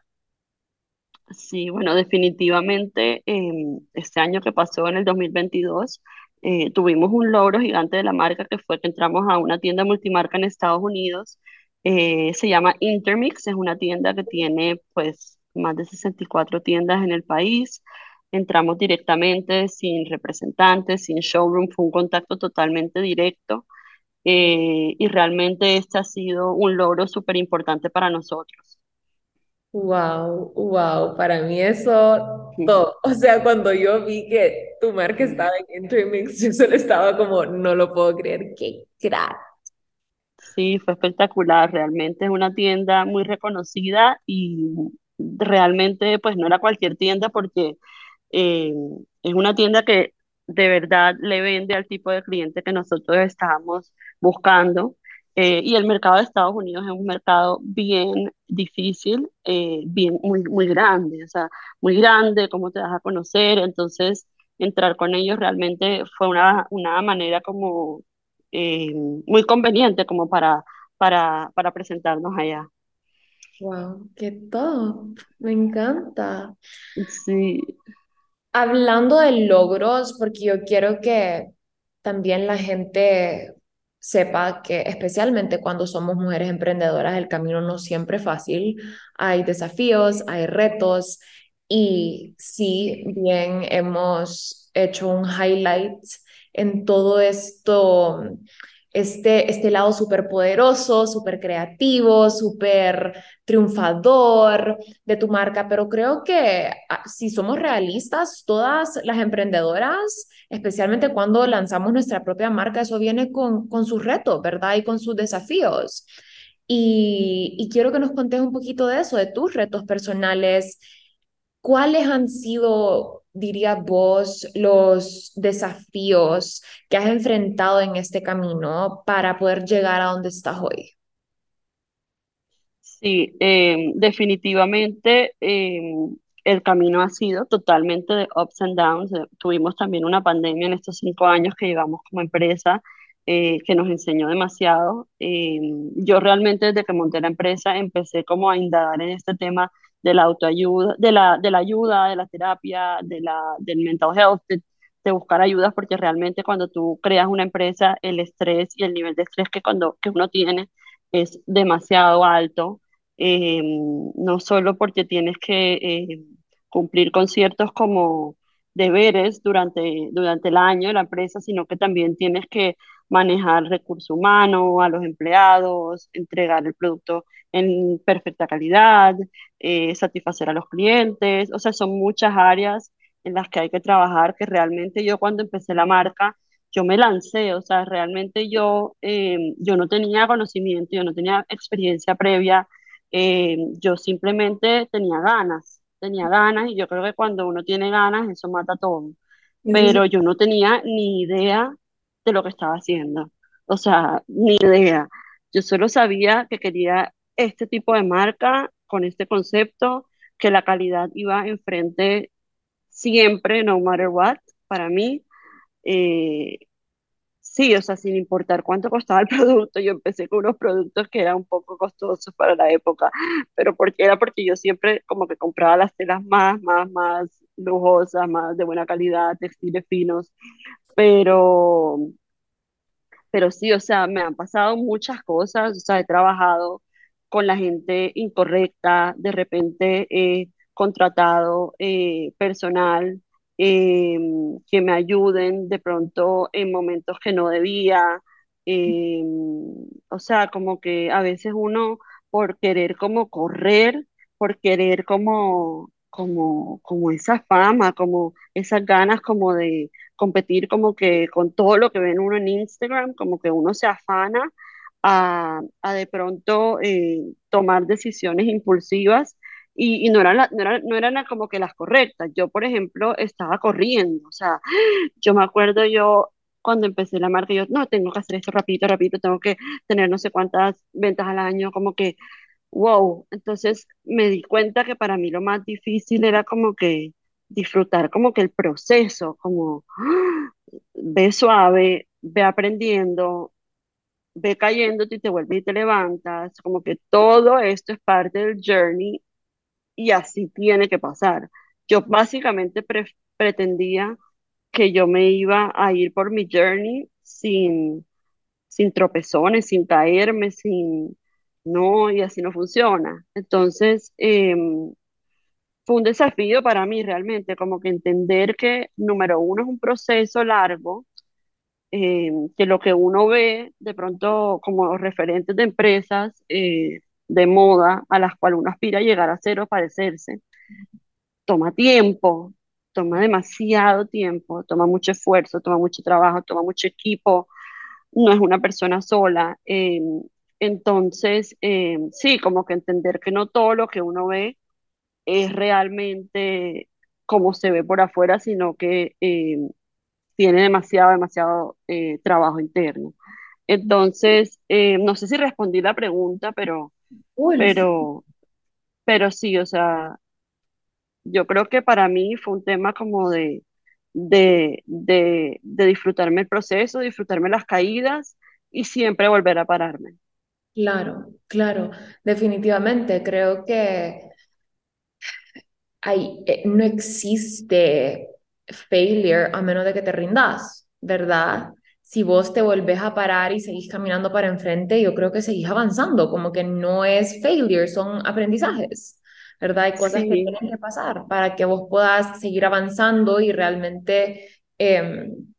Sí, bueno, definitivamente em, este año que pasó en el 2022 eh, tuvimos un logro gigante de la marca que fue que entramos a una tienda multimarca en Estados Unidos. Eh, se llama Intermix, es una tienda que tiene pues más de 64 tiendas en el país. Entramos directamente, sin representantes, sin showroom, fue un contacto totalmente directo. Eh, y realmente este ha sido un logro súper importante para nosotros. Wow, wow, para mí eso todo. O sea, cuando yo vi que tu marca estaba en Intermix, yo solo estaba como, no lo puedo creer, qué crack. Sí, fue espectacular, realmente es una tienda muy reconocida y realmente pues no era cualquier tienda porque eh, es una tienda que de verdad le vende al tipo de cliente que nosotros estábamos buscando. Eh, y el mercado de Estados Unidos es un mercado bien difícil, eh, bien, muy, muy grande, o sea, muy grande, cómo te vas a conocer, entonces entrar con ellos realmente fue una, una manera como muy conveniente como para, para, para presentarnos allá. Wow, qué todo. Me encanta. Sí. Hablando de logros, porque yo quiero que también la gente sepa que especialmente cuando somos mujeres emprendedoras, el camino no siempre es fácil. Hay desafíos, hay retos y sí, bien hemos hecho un highlight en todo esto este, este lado súper poderoso, súper creativo, súper triunfador de tu marca, pero creo que ah, si somos realistas, todas las emprendedoras, especialmente cuando lanzamos nuestra propia marca, eso viene con, con sus retos, ¿verdad? Y con sus desafíos. Y, y quiero que nos contes un poquito de eso, de tus retos personales ¿cuáles han sido, diría vos, los desafíos que has enfrentado en este camino para poder llegar a donde estás hoy? Sí, eh, definitivamente eh, el camino ha sido totalmente de ups and downs. Eh, Tuvimos también una pandemia en estos cinco años que llevamos como empresa eh, que nos enseñó demasiado. Eh, yo realmente desde que monté la empresa empecé como a indagar en este tema de la autoayuda, de la, de la ayuda, de la terapia, de la, del mental health, de, buscar ayudas, porque realmente cuando tú creas una empresa, el estrés y el nivel de estrés que, cuando, que uno tiene es demasiado alto eh, no solo porque tienes que eh, cumplir con ciertos como deberes durante, durante el año de la empresa, sino que también tienes que manejar recursos humanos, a los empleados, entregar el producto en perfecta calidad, eh, satisfacer a los clientes, o sea, son muchas áreas en las que hay que trabajar, que realmente yo cuando empecé la marca, yo me lancé, o sea, realmente yo, eh, yo no tenía conocimiento, yo no tenía experiencia previa. Eh, yo simplemente tenía ganas, tenía ganas y yo creo que cuando uno tiene ganas eso mata todo, pero yo no tenía ni idea de lo que estaba haciendo, o sea, ni idea. Yo solo sabía que quería este tipo de marca con este concepto, que la calidad iba enfrente siempre, no matter what, para mí. Eh, Sí, o sea, sin importar cuánto costaba el [LAUGHS] producto, yo empecé con unos productos que eran un poco costosos para la época, pero porque era porque yo siempre como que compraba las telas más, más, más lujosas, más de buena calidad, textiles finos, pero pero sí, o sea, me han pasado muchas cosas, o sea, he trabajado con la gente incorrecta, de repente he contratado eh, personal eh, que me ayuden de pronto en momentos que no debía, eh, o sea, como que a veces uno por querer como correr, por querer como, como, como esa fama, como esas ganas como de competir como que con todo lo que ven uno en Instagram, como que uno se afana a, a de pronto eh, tomar decisiones impulsivas y, y no eran, la- no eran, no eran como que las correctas. Yo, por ejemplo, estaba corriendo, o sea, [GASPS] yo me acuerdo yo cuando empecé la marca, yo, no, tengo que hacer esto rapidito, rapidito, tengo que tener no sé cuántas ventas al año, como que, wow. Entonces me di cuenta que para mí lo más difícil era como que disfrutar como que el proceso, como [GASPS] ve suave, ve aprendiendo, ve cayéndote y te vuelves y te levantas, como que todo esto es parte del journey y así tiene que pasar. Yo básicamente pre- pretendía que yo me iba a ir por mi journey sin, sin tropezones, sin caerme, sin... No, y así no funciona. Entonces, em, fue un desafío para mí realmente, como que entender que, número uno, es un proceso largo, eh, que lo que uno ve de pronto como referentes de empresas eh, de moda a las cuales uno aspira a llegar a ser o parecerse, toma tiempo, toma demasiado tiempo, toma mucho esfuerzo, toma mucho trabajo, toma mucho equipo, no es una persona sola. eh, entonces, eh, sí, como que entender que no todo lo que uno ve es realmente como se ve por afuera, sino que tiene demasiado, demasiado eh, trabajo interno. Entonces, eh, no sé si respondí la pregunta, pero, cool, sí, pero, pero sí, o sea, yo creo que para mí fue un tema como de, de, de, de disfrutarme el proceso, disfrutarme las caídas y siempre volver a pararme. claro, claro, definitivamente. Creo que hay, eh, no existe failure a menos de que te rindas, ¿verdad? Si vos te volvés a parar y seguís caminando para enfrente, yo creo que seguís avanzando, como que no es failure, son aprendizajes, ¿verdad? Hay cosas que tienen que pasar para que vos puedas seguir avanzando y realmente em,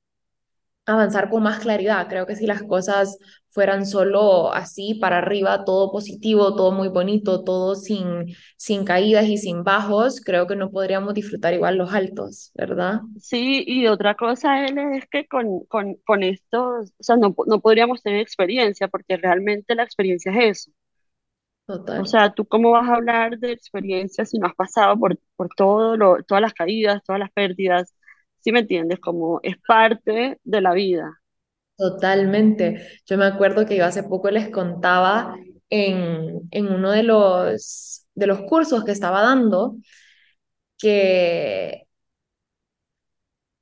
avanzar con más claridad. Creo que si las cosas fueran solo así para arriba, todo positivo, todo muy bonito, todo sin, sin caídas y sin bajos, creo que no podríamos disfrutar igual los altos, ¿verdad? sí, y otra cosa él es que con, con, con esto, o sea, no, no podríamos tener experiencia porque realmente la experiencia es eso. O Total. sea, ¿tú cómo vas a hablar de experiencias si no has pasado por, por todo lo, todas las caídas, todas las pérdidas? ¿Sí me entiendes? Como es parte de la vida. Totalmente. Yo me acuerdo que yo hace poco les contaba en, en uno de los, de los cursos que estaba dando que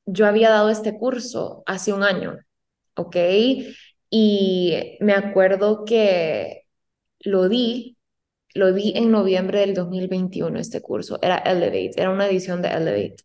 yo había dado este curso hace un año, ¿ok? Y me acuerdo que lo di, lo di en noviembre del 2021, este curso. Era Elevate, era una edición de Elevate.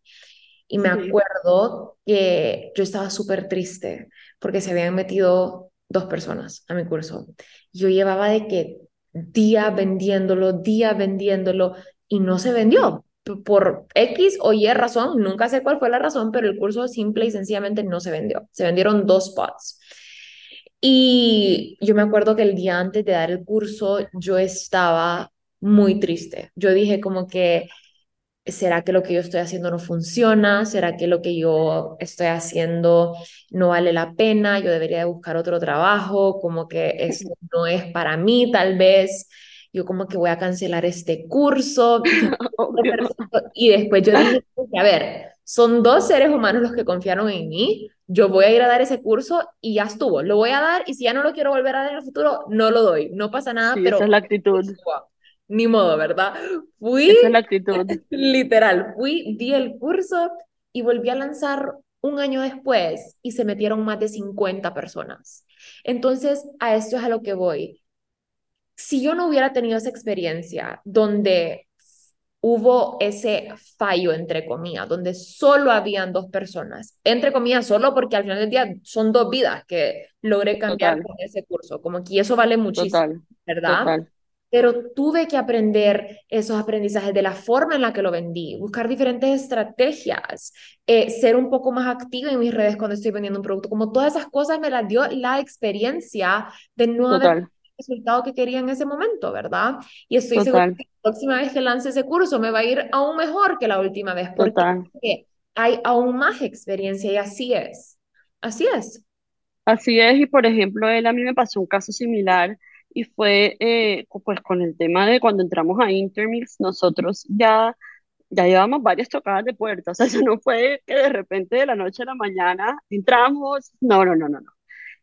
Y me acuerdo que yo estaba súper triste porque se habían metido dos personas a mi curso. Yo llevaba de que día vendiéndolo, día vendiéndolo y no se vendió. Por X o Y razón, nunca sé cuál fue la razón, pero el curso simple y sencillamente no se vendió. Se vendieron dos spots. Y yo me acuerdo que el día antes de dar el curso yo estaba muy triste. Yo dije como que ¿Será que lo que yo estoy haciendo no funciona? ¿Será que lo que yo estoy haciendo no vale la pena? Yo debería de buscar otro trabajo, como que esto [LAUGHS] no es para mí, tal vez. Yo como que voy a cancelar este curso. [LAUGHS] [LAUGHS] Y después yo dije, a ver, son dos seres humanos los que confiaron en mí. Yo voy a ir a dar ese curso y ya estuvo. Lo voy a dar y si ya no lo quiero volver a dar en el futuro, no lo doy. No pasa nada, Sí, esa es pero la actitud. Ni modo, ¿verdad? Fui Esa es la actitud. [LAUGHS] Literal, fui, di el curso y volví a lanzar un año después y se metieron más de 50 personas. Entonces, a esto es a lo que voy. Si yo no hubiera tenido esa experiencia donde hubo ese fallo, entre comillas, donde solo habían dos personas, entre comillas, solo porque al final del día son dos vidas que logré cambiar Total, con ese curso, como que eso vale muchísimo, total, ¿verdad? total, pero tuve que aprender esos aprendizajes de la forma en la que lo vendí, buscar diferentes estrategias, eh, ser un poco más activa en mis redes cuando estoy vendiendo un producto, como todas esas cosas me las dio la experiencia de no haber total, el resultado que quería en ese momento, ¿verdad? Y estoy segura que la próxima vez que lance ese curso me va a ir aún mejor que la última vez, porque total. hay aún más experiencia y así es, así es. Así es, y por ejemplo, él a mí me pasó un caso similar y fue eh, pues con el tema de cuando entramos a Intermix, nosotros ya, ya llevamos varias tocadas de puerta, o sea, [LAUGHS] eso no fue que de repente de la noche a la mañana entramos, no, no, no, no, no.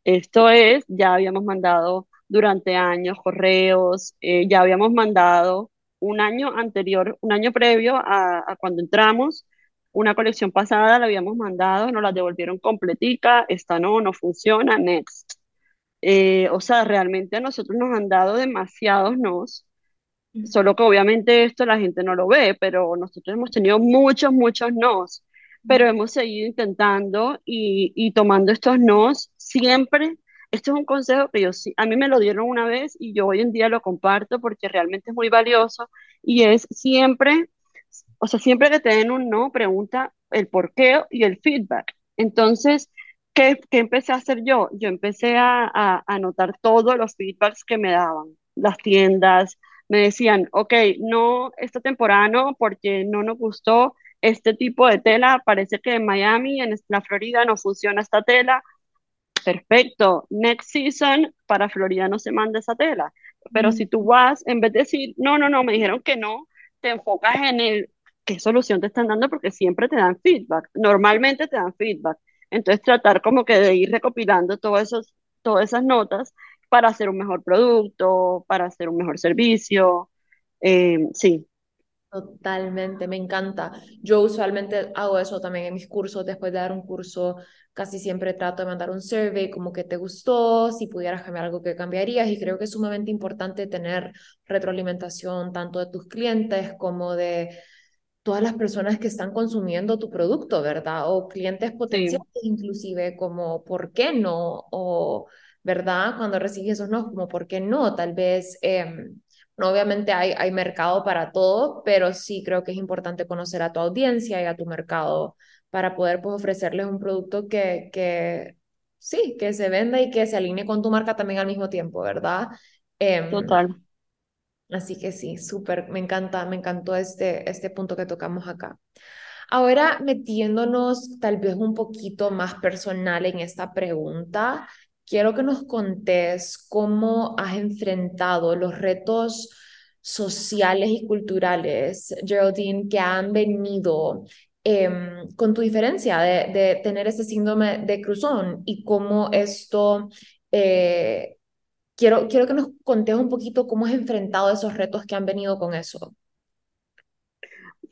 Esto es, ya habíamos mandado durante años correos, eh, ya habíamos mandado un año anterior, un año previo a, a cuando entramos, una colección pasada la habíamos mandado, nos la devolvieron completica, esta no, no funciona, next. Eh, o sea, realmente a nosotros nos han dado demasiados nos, solo que obviamente esto la gente no lo ve, pero nosotros hemos tenido muchos, muchos nos, pero hemos seguido intentando y, y tomando estos nos siempre. Esto es un consejo que yo sí, a mí me lo dieron una vez y yo hoy en día lo comparto porque realmente es muy valioso y es siempre, o sea, siempre que te den un no, pregunta el por qué y el feedback. Entonces, ¿qué, qué empecé a hacer yo? Yo empecé a, a, a anotar todos los feedbacks que me daban, las tiendas, me decían, ok, no, esta temporada no, porque no nos gustó este tipo de tela, parece que en Miami, en la Florida no funciona esta tela, perfecto, next season para Florida no se manda esa tela, pero si tú vas, en vez de decir, no, no, no, me dijeron que no, te enfocas en el qué solución te están dando porque siempre te dan feedback, normalmente te dan feedback, entonces tratar como que de ir recopilando todos esos, todas esas notas para hacer un mejor producto, para hacer un mejor servicio. Eh, sí, Totalmente, me encanta. Yo usualmente hago eso también en mis cursos. Después de dar un curso, casi siempre trato de mandar un survey como que te gustó, si pudieras cambiar algo que cambiarías. Y creo que es sumamente importante tener retroalimentación tanto de tus clientes como de todas las personas que están consumiendo tu producto, ¿verdad? O clientes sí, potenciales inclusive, como ¿por qué no? O, ¿verdad? Cuando recibes esos no, como ¿por qué no? Tal vez, eh, no, obviamente hay, hay mercado para todo, pero sí creo que es importante conocer a tu audiencia y a tu mercado para poder pues, ofrecerles un producto que, que sí, que se venda y que se alinee con tu marca también al mismo tiempo, ¿verdad? Em, total. Así que sí, súper, me encanta, me encantó este, este punto que tocamos acá. Ahora metiéndonos tal vez un poquito más personal en esta pregunta, quiero que nos contés cómo has enfrentado los retos sociales y culturales, Geraldine, que han venido em, con tu diferencia de, de, tener ese síndrome de Cruzón y cómo esto, eh, quiero, quiero que nos contés un poquito cómo has enfrentado esos retos que han venido con eso.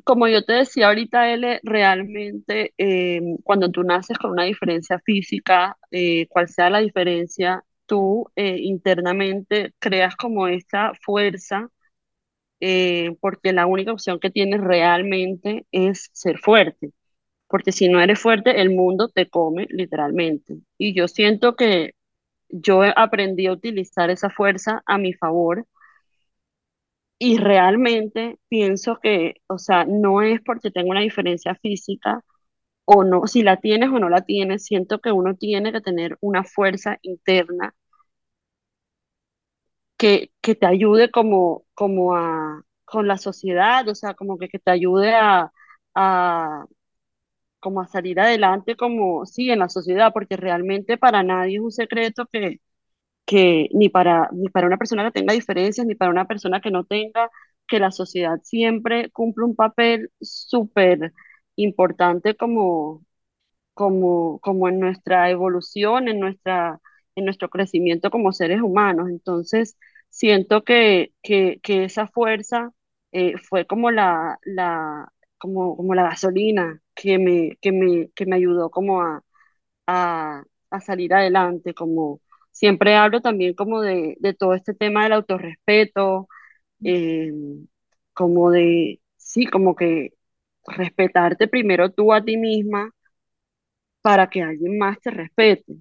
Como yo te decía ahorita, L, realmente eh, cuando tú naces con una diferencia física, eh, cual sea la diferencia, tú eh, internamente creas como esta fuerza, porque la única opción que tienes realmente es ser fuerte, porque si no eres fuerte, el mundo te come literalmente. Y yo siento que yo aprendí a utilizar esa fuerza a mi favor y realmente pienso que, o sea, no es porque tengo una diferencia física o no, si la tienes o no la tienes, siento que uno tiene que tener una fuerza interna que, que te ayude como, como a, con la sociedad, o sea, como que, que te ayude a, a, como a salir adelante, como, sí, en la sociedad, porque realmente para nadie es un secreto que, que ni para, ni para una persona que tenga diferencias, ni para una persona que no tenga, que la sociedad siempre cumple un papel súper importante como, como, como en nuestra evolución, en, nuestra, en nuestro crecimiento como seres humanos. Entonces, siento que, que, que esa fuerza eh, fue como la, la, como, como la gasolina que me, que me, que me ayudó como a, a, a salir adelante, como siempre hablo también como de, de todo este tema del autorrespeto, eh, como de, sí, como que respetarte primero tú a ti misma para que alguien más te respete.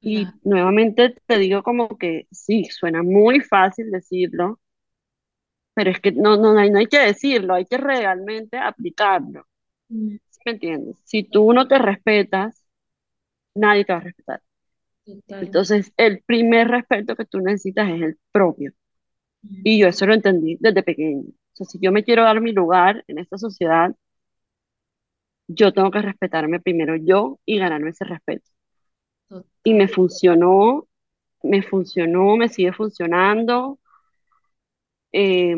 Y nuevamente te digo como que sí, suena muy fácil decirlo, pero es que no, no, no hay, no hay que decirlo, hay que realmente aplicarlo. Mm, ¿Sí me entiendes? Si tú no te respetas, nadie te va a respetar. Total. Entonces, el primer respeto que tú necesitas es el propio. Mm, Y yo eso lo entendí desde pequeño. O sea, si yo me quiero dar mi lugar en esta sociedad, yo tengo que respetarme primero yo y ganarme ese respeto. Y me funcionó, me funcionó, me sigue funcionando. Eh,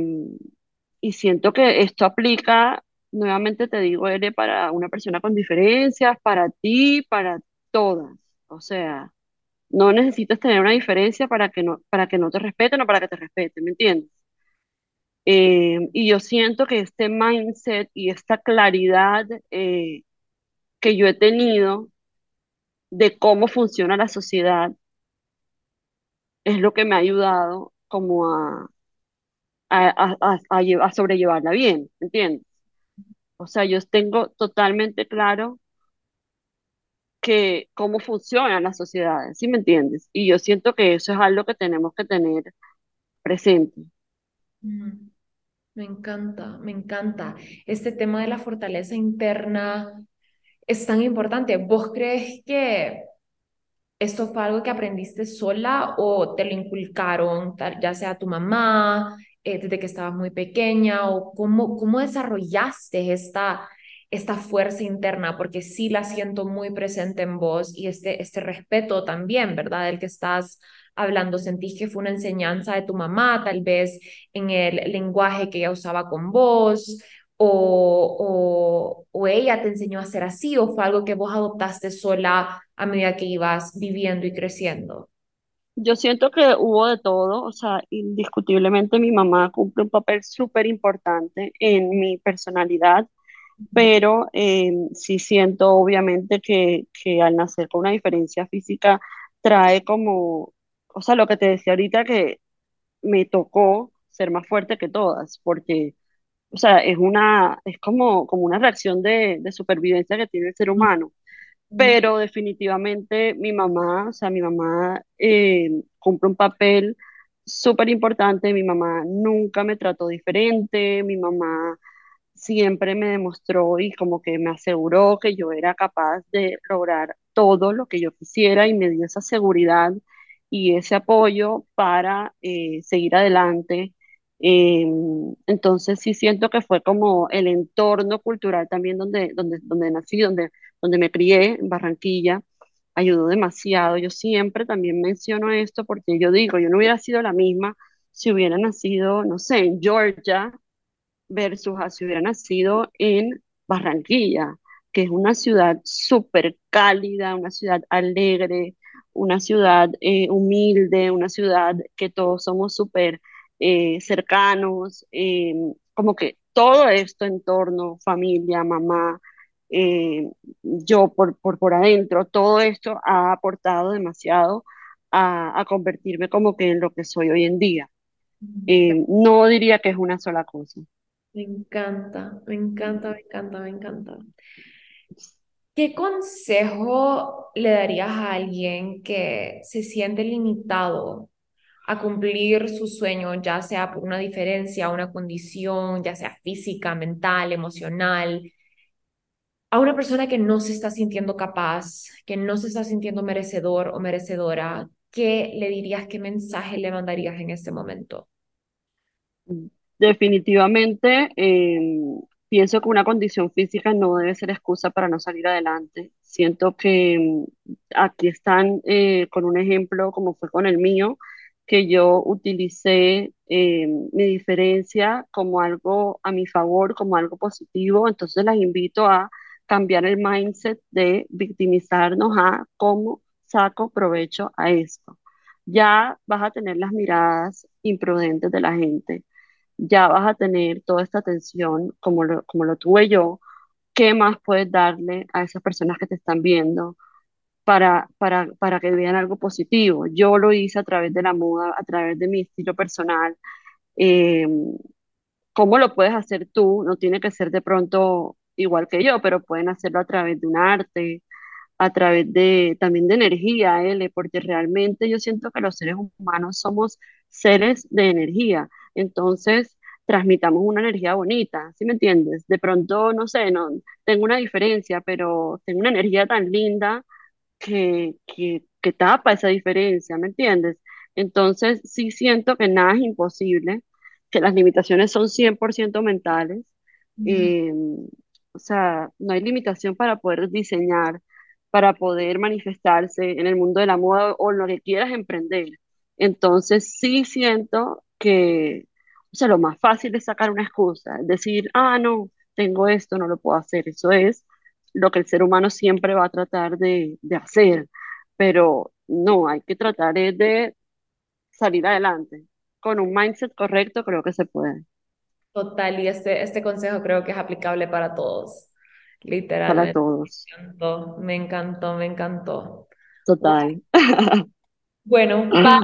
y siento que esto aplica, nuevamente te digo, Ere, para una persona con diferencias, para ti, para todas. O sea, no necesitas tener una diferencia para que no, para que no te respeten o para que te respeten, ¿me entiendes? Eh, y yo siento que este mindset y esta claridad eh, que yo he tenido de cómo funciona la sociedad es lo que me ha ayudado como a, a, a, a, a lle- a sobrellevarla bien, ¿entiendes? O sea, yo tengo totalmente claro que cómo funcionan las sociedades, ¿sí me entiendes? Y yo siento que eso es algo que tenemos que tener presente. Me encanta, me encanta. Este tema de la fortaleza interna es tan importante. ¿Vos crees que esto fue algo que aprendiste sola o te lo inculcaron, ya sea tu mamá, eh, desde que estabas muy pequeña, o cómo, cómo desarrollaste esta, esta fuerza interna? Porque sí la siento muy presente en vos y este, este respeto también, ¿verdad? Del que estás hablando. ¿Sentís que fue una enseñanza de tu mamá, tal vez en el lenguaje que ella usaba con vos? O, o, ella te enseñó a ser así, o fue algo que vos adoptaste sola a medida que ibas viviendo y creciendo. Yo siento que hubo de todo, o sea, indiscutiblemente mi mamá cumple un papel súper importante en mi personalidad, pero eh, sí siento obviamente que, que al nacer con una diferencia física trae como, o sea, lo que te decía ahorita que me tocó ser más fuerte que todas, porque, o sea, es una, es como, como una reacción de, de supervivencia que tiene el ser humano pero definitivamente mi mamá, o sea, mi mamá eh, cumple un papel súper importante, mi mamá nunca me trató diferente, mi mamá siempre me demostró y como que me aseguró que yo era capaz de lograr todo lo que yo quisiera y me dio esa seguridad y ese apoyo para eh, seguir adelante. Eh, entonces sí siento que fue como el entorno cultural también donde, donde, donde nací, donde, donde me crié, en Barranquilla. ayudó demasiado. Yo siempre también menciono esto porque yo digo, yo no hubiera sido la misma si hubiera nacido, no sé, en Georgia versus si hubiera nacido en Barranquilla, que es una ciudad súper cálida, una ciudad alegre, una ciudad eh, humilde, una ciudad que todos somos súper eh, cercanos, eh, como que todo esto en torno, familia, mamá, yo por, por, por adentro, todo esto ha aportado demasiado a, a, convertirme como que en lo que soy hoy en día. no diría que es una sola cosa. Me encanta, me encanta, me encanta, me encanta. ¿Qué consejo le darías a alguien que se siente limitado a cumplir su sueño, ya sea por una diferencia, una condición, ya sea física, mental, emocional, a una persona que no se está sintiendo capaz, que no se está sintiendo merecedor o merecedora? ¿Qué le dirías, qué mensaje le mandarías en este momento? Definitivamente, em, pienso que una condición física no debe ser excusa para no salir adelante. Siento que em, aquí están eh, con un ejemplo como fue con el mío, que yo utilicé em, mi diferencia como algo a mi favor, como algo positivo. Entonces las invito a cambiar el mindset de victimizarnos a cómo saco provecho a esto. Ya vas a tener las miradas imprudentes de la gente ya vas a tener toda esta atención como lo, tuve yo, ¿qué más puedes darle a esas personas que te están viendo para, para, para que vean algo positivo? Yo lo hice a través de la moda, a través de mi estilo personal. Eh, ¿Cómo lo puedes hacer tú? No tiene que ser de pronto igual que yo, pero pueden hacerlo a través de un arte, a través de también de energía, L, porque realmente yo siento que los seres humanos somos seres de energía. Entonces, transmitamos una energía bonita, ¿sí me entiendes? De pronto, no sé, no, tengo una diferencia, pero tengo una energía tan linda que, que, que tapa esa diferencia, ¿me entiendes? Entonces, sí siento que nada es imposible, que las limitaciones son 100% mentales. Eh, o sea, no hay limitación para poder diseñar, para poder manifestarse en el mundo de la moda o lo que quieras emprender. Entonces, sí siento que, o sea, lo más fácil es sacar una excusa, decir, ah, no, tengo esto, no lo puedo hacer. Eso es lo que el ser humano siempre va a tratar de, de hacer, pero no, hay que tratar de salir adelante. Con un mindset correcto creo que se puede. Total, y este, este consejo creo que es aplicable para todos, literalmente. Para todos. Me encantó, me encantó, me encantó. Total. [LAUGHS] Bueno, para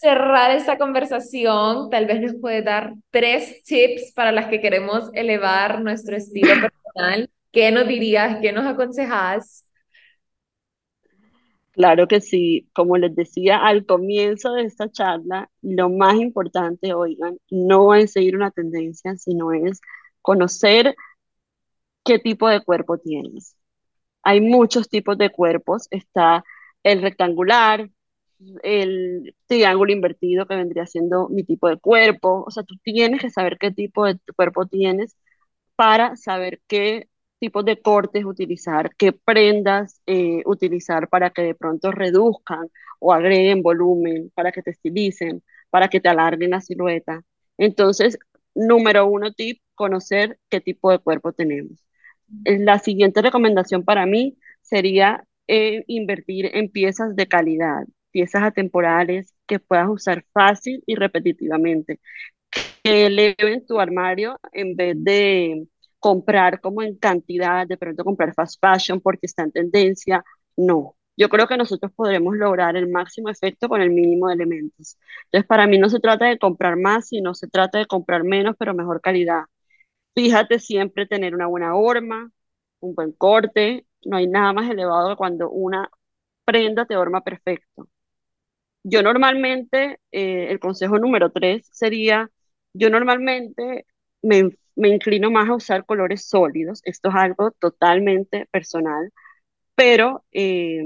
cerrar esta conversación, tal vez nos puede dar tres tips para las que queremos elevar nuestro estilo [LAUGHS] personal. ¿Qué nos dirías? ¿Qué nos aconsejas? Claro que sí, como les decía al comienzo de esta charla, lo más importante, oigan, no es seguir una tendencia, sino es conocer qué tipo de cuerpo tienes. Hay muchos tipos de cuerpos, está el rectangular, el triángulo invertido que vendría siendo mi tipo de cuerpo. O sea, tú tienes que saber qué tipo de cuerpo tienes para saber qué tipos de cortes utilizar, qué prendas eh, utilizar para que de pronto reduzcan o agreguen volumen, para que te estilicen, para que te alarguen la silueta. Entonces, número uno tip, conocer qué tipo de cuerpo tenemos. La siguiente recomendación para mí sería eh, invertir en piezas de calidad piezas atemporales que puedas usar fácil y repetitivamente, que eleven tu armario en vez de comprar como en cantidad, de pronto comprar fast fashion porque está en tendencia, no. Yo creo que nosotros podremos lograr el máximo efecto con el mínimo de elementos. Entonces, para mí no se trata de comprar más, sino se trata de comprar menos, pero mejor calidad. Fíjate siempre tener una buena horma, un buen corte. No hay nada más elevado que cuando una prenda te horma perfecto. Yo normalmente, eh, el consejo número tres sería, yo normalmente me, me inclino más a usar colores sólidos, esto es algo totalmente personal, pero, eh,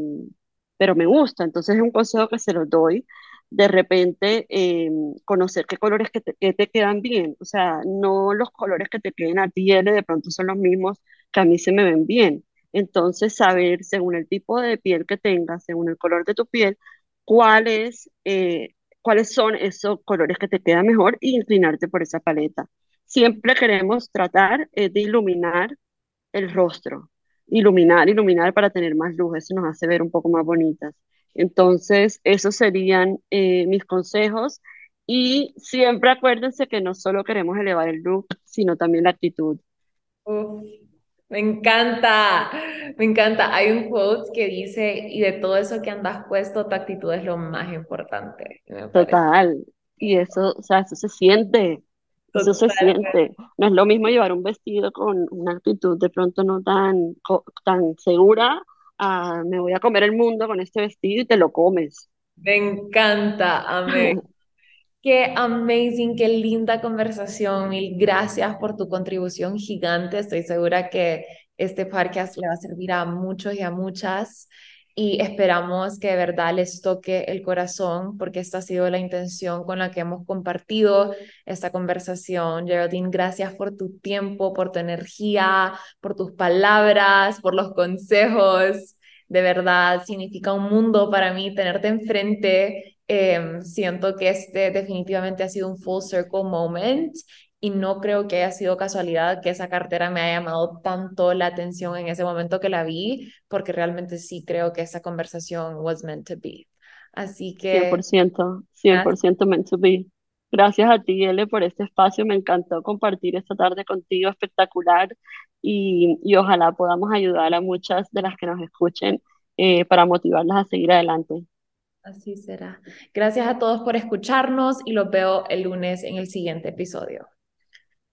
pero me gusta, entonces es un consejo que se los doy. De repente, eh, conocer qué colores que te, que te, quedan bien, o sea, no los colores que te queden a ti, de pronto son los mismos que a mí se me ven bien. Entonces, saber según el tipo de piel que tengas, según el color de tu piel, cuáles, eh, cuáles son esos colores que te quedan mejor e inclinarte por esa paleta. Siempre queremos tratar eh, de iluminar el rostro, iluminar, iluminar para tener más luz, eso nos hace ver un poco más bonitas. Entonces, esos serían eh, mis consejos y siempre acuérdense que no solo queremos elevar el look, sino también la actitud. me encanta, me encanta. Hay un quote que dice, y de todo eso que andas puesto, tu actitud es lo más importante. Total, y eso, o sea, eso se siente, eso se siente. No es lo mismo llevar un vestido con una actitud de pronto no tan, tan segura, a me voy a comer el mundo con este vestido y te lo comes. Me encanta, amén. [LAUGHS] Qué amazing, qué linda conversación. Mil gracias por tu contribución gigante. Estoy segura que este podcast le va a servir a muchos y a muchas y esperamos que de verdad les toque el corazón porque esta ha sido la intención con la que hemos compartido esta conversación. Geraldine, gracias por tu tiempo, por tu energía, por tus palabras, por los consejos. De verdad, significa un mundo para mí tenerte enfrente. Eh, siento que este definitivamente ha sido un full circle moment y no creo que haya sido casualidad que esa cartera me haya llamado tanto la atención en ese momento que la vi, porque realmente sí creo que esa conversación was meant to be. Así que... 100%, 100% meant to be. Gracias a ti, Ele, por este espacio. Me encantó compartir esta tarde contigo, espectacular. Y, y ojalá podamos ayudar a muchas de las que nos escuchen eh, para motivarlas a seguir adelante. Así será. Gracias a todos por escucharnos y los veo el lunes en el siguiente episodio.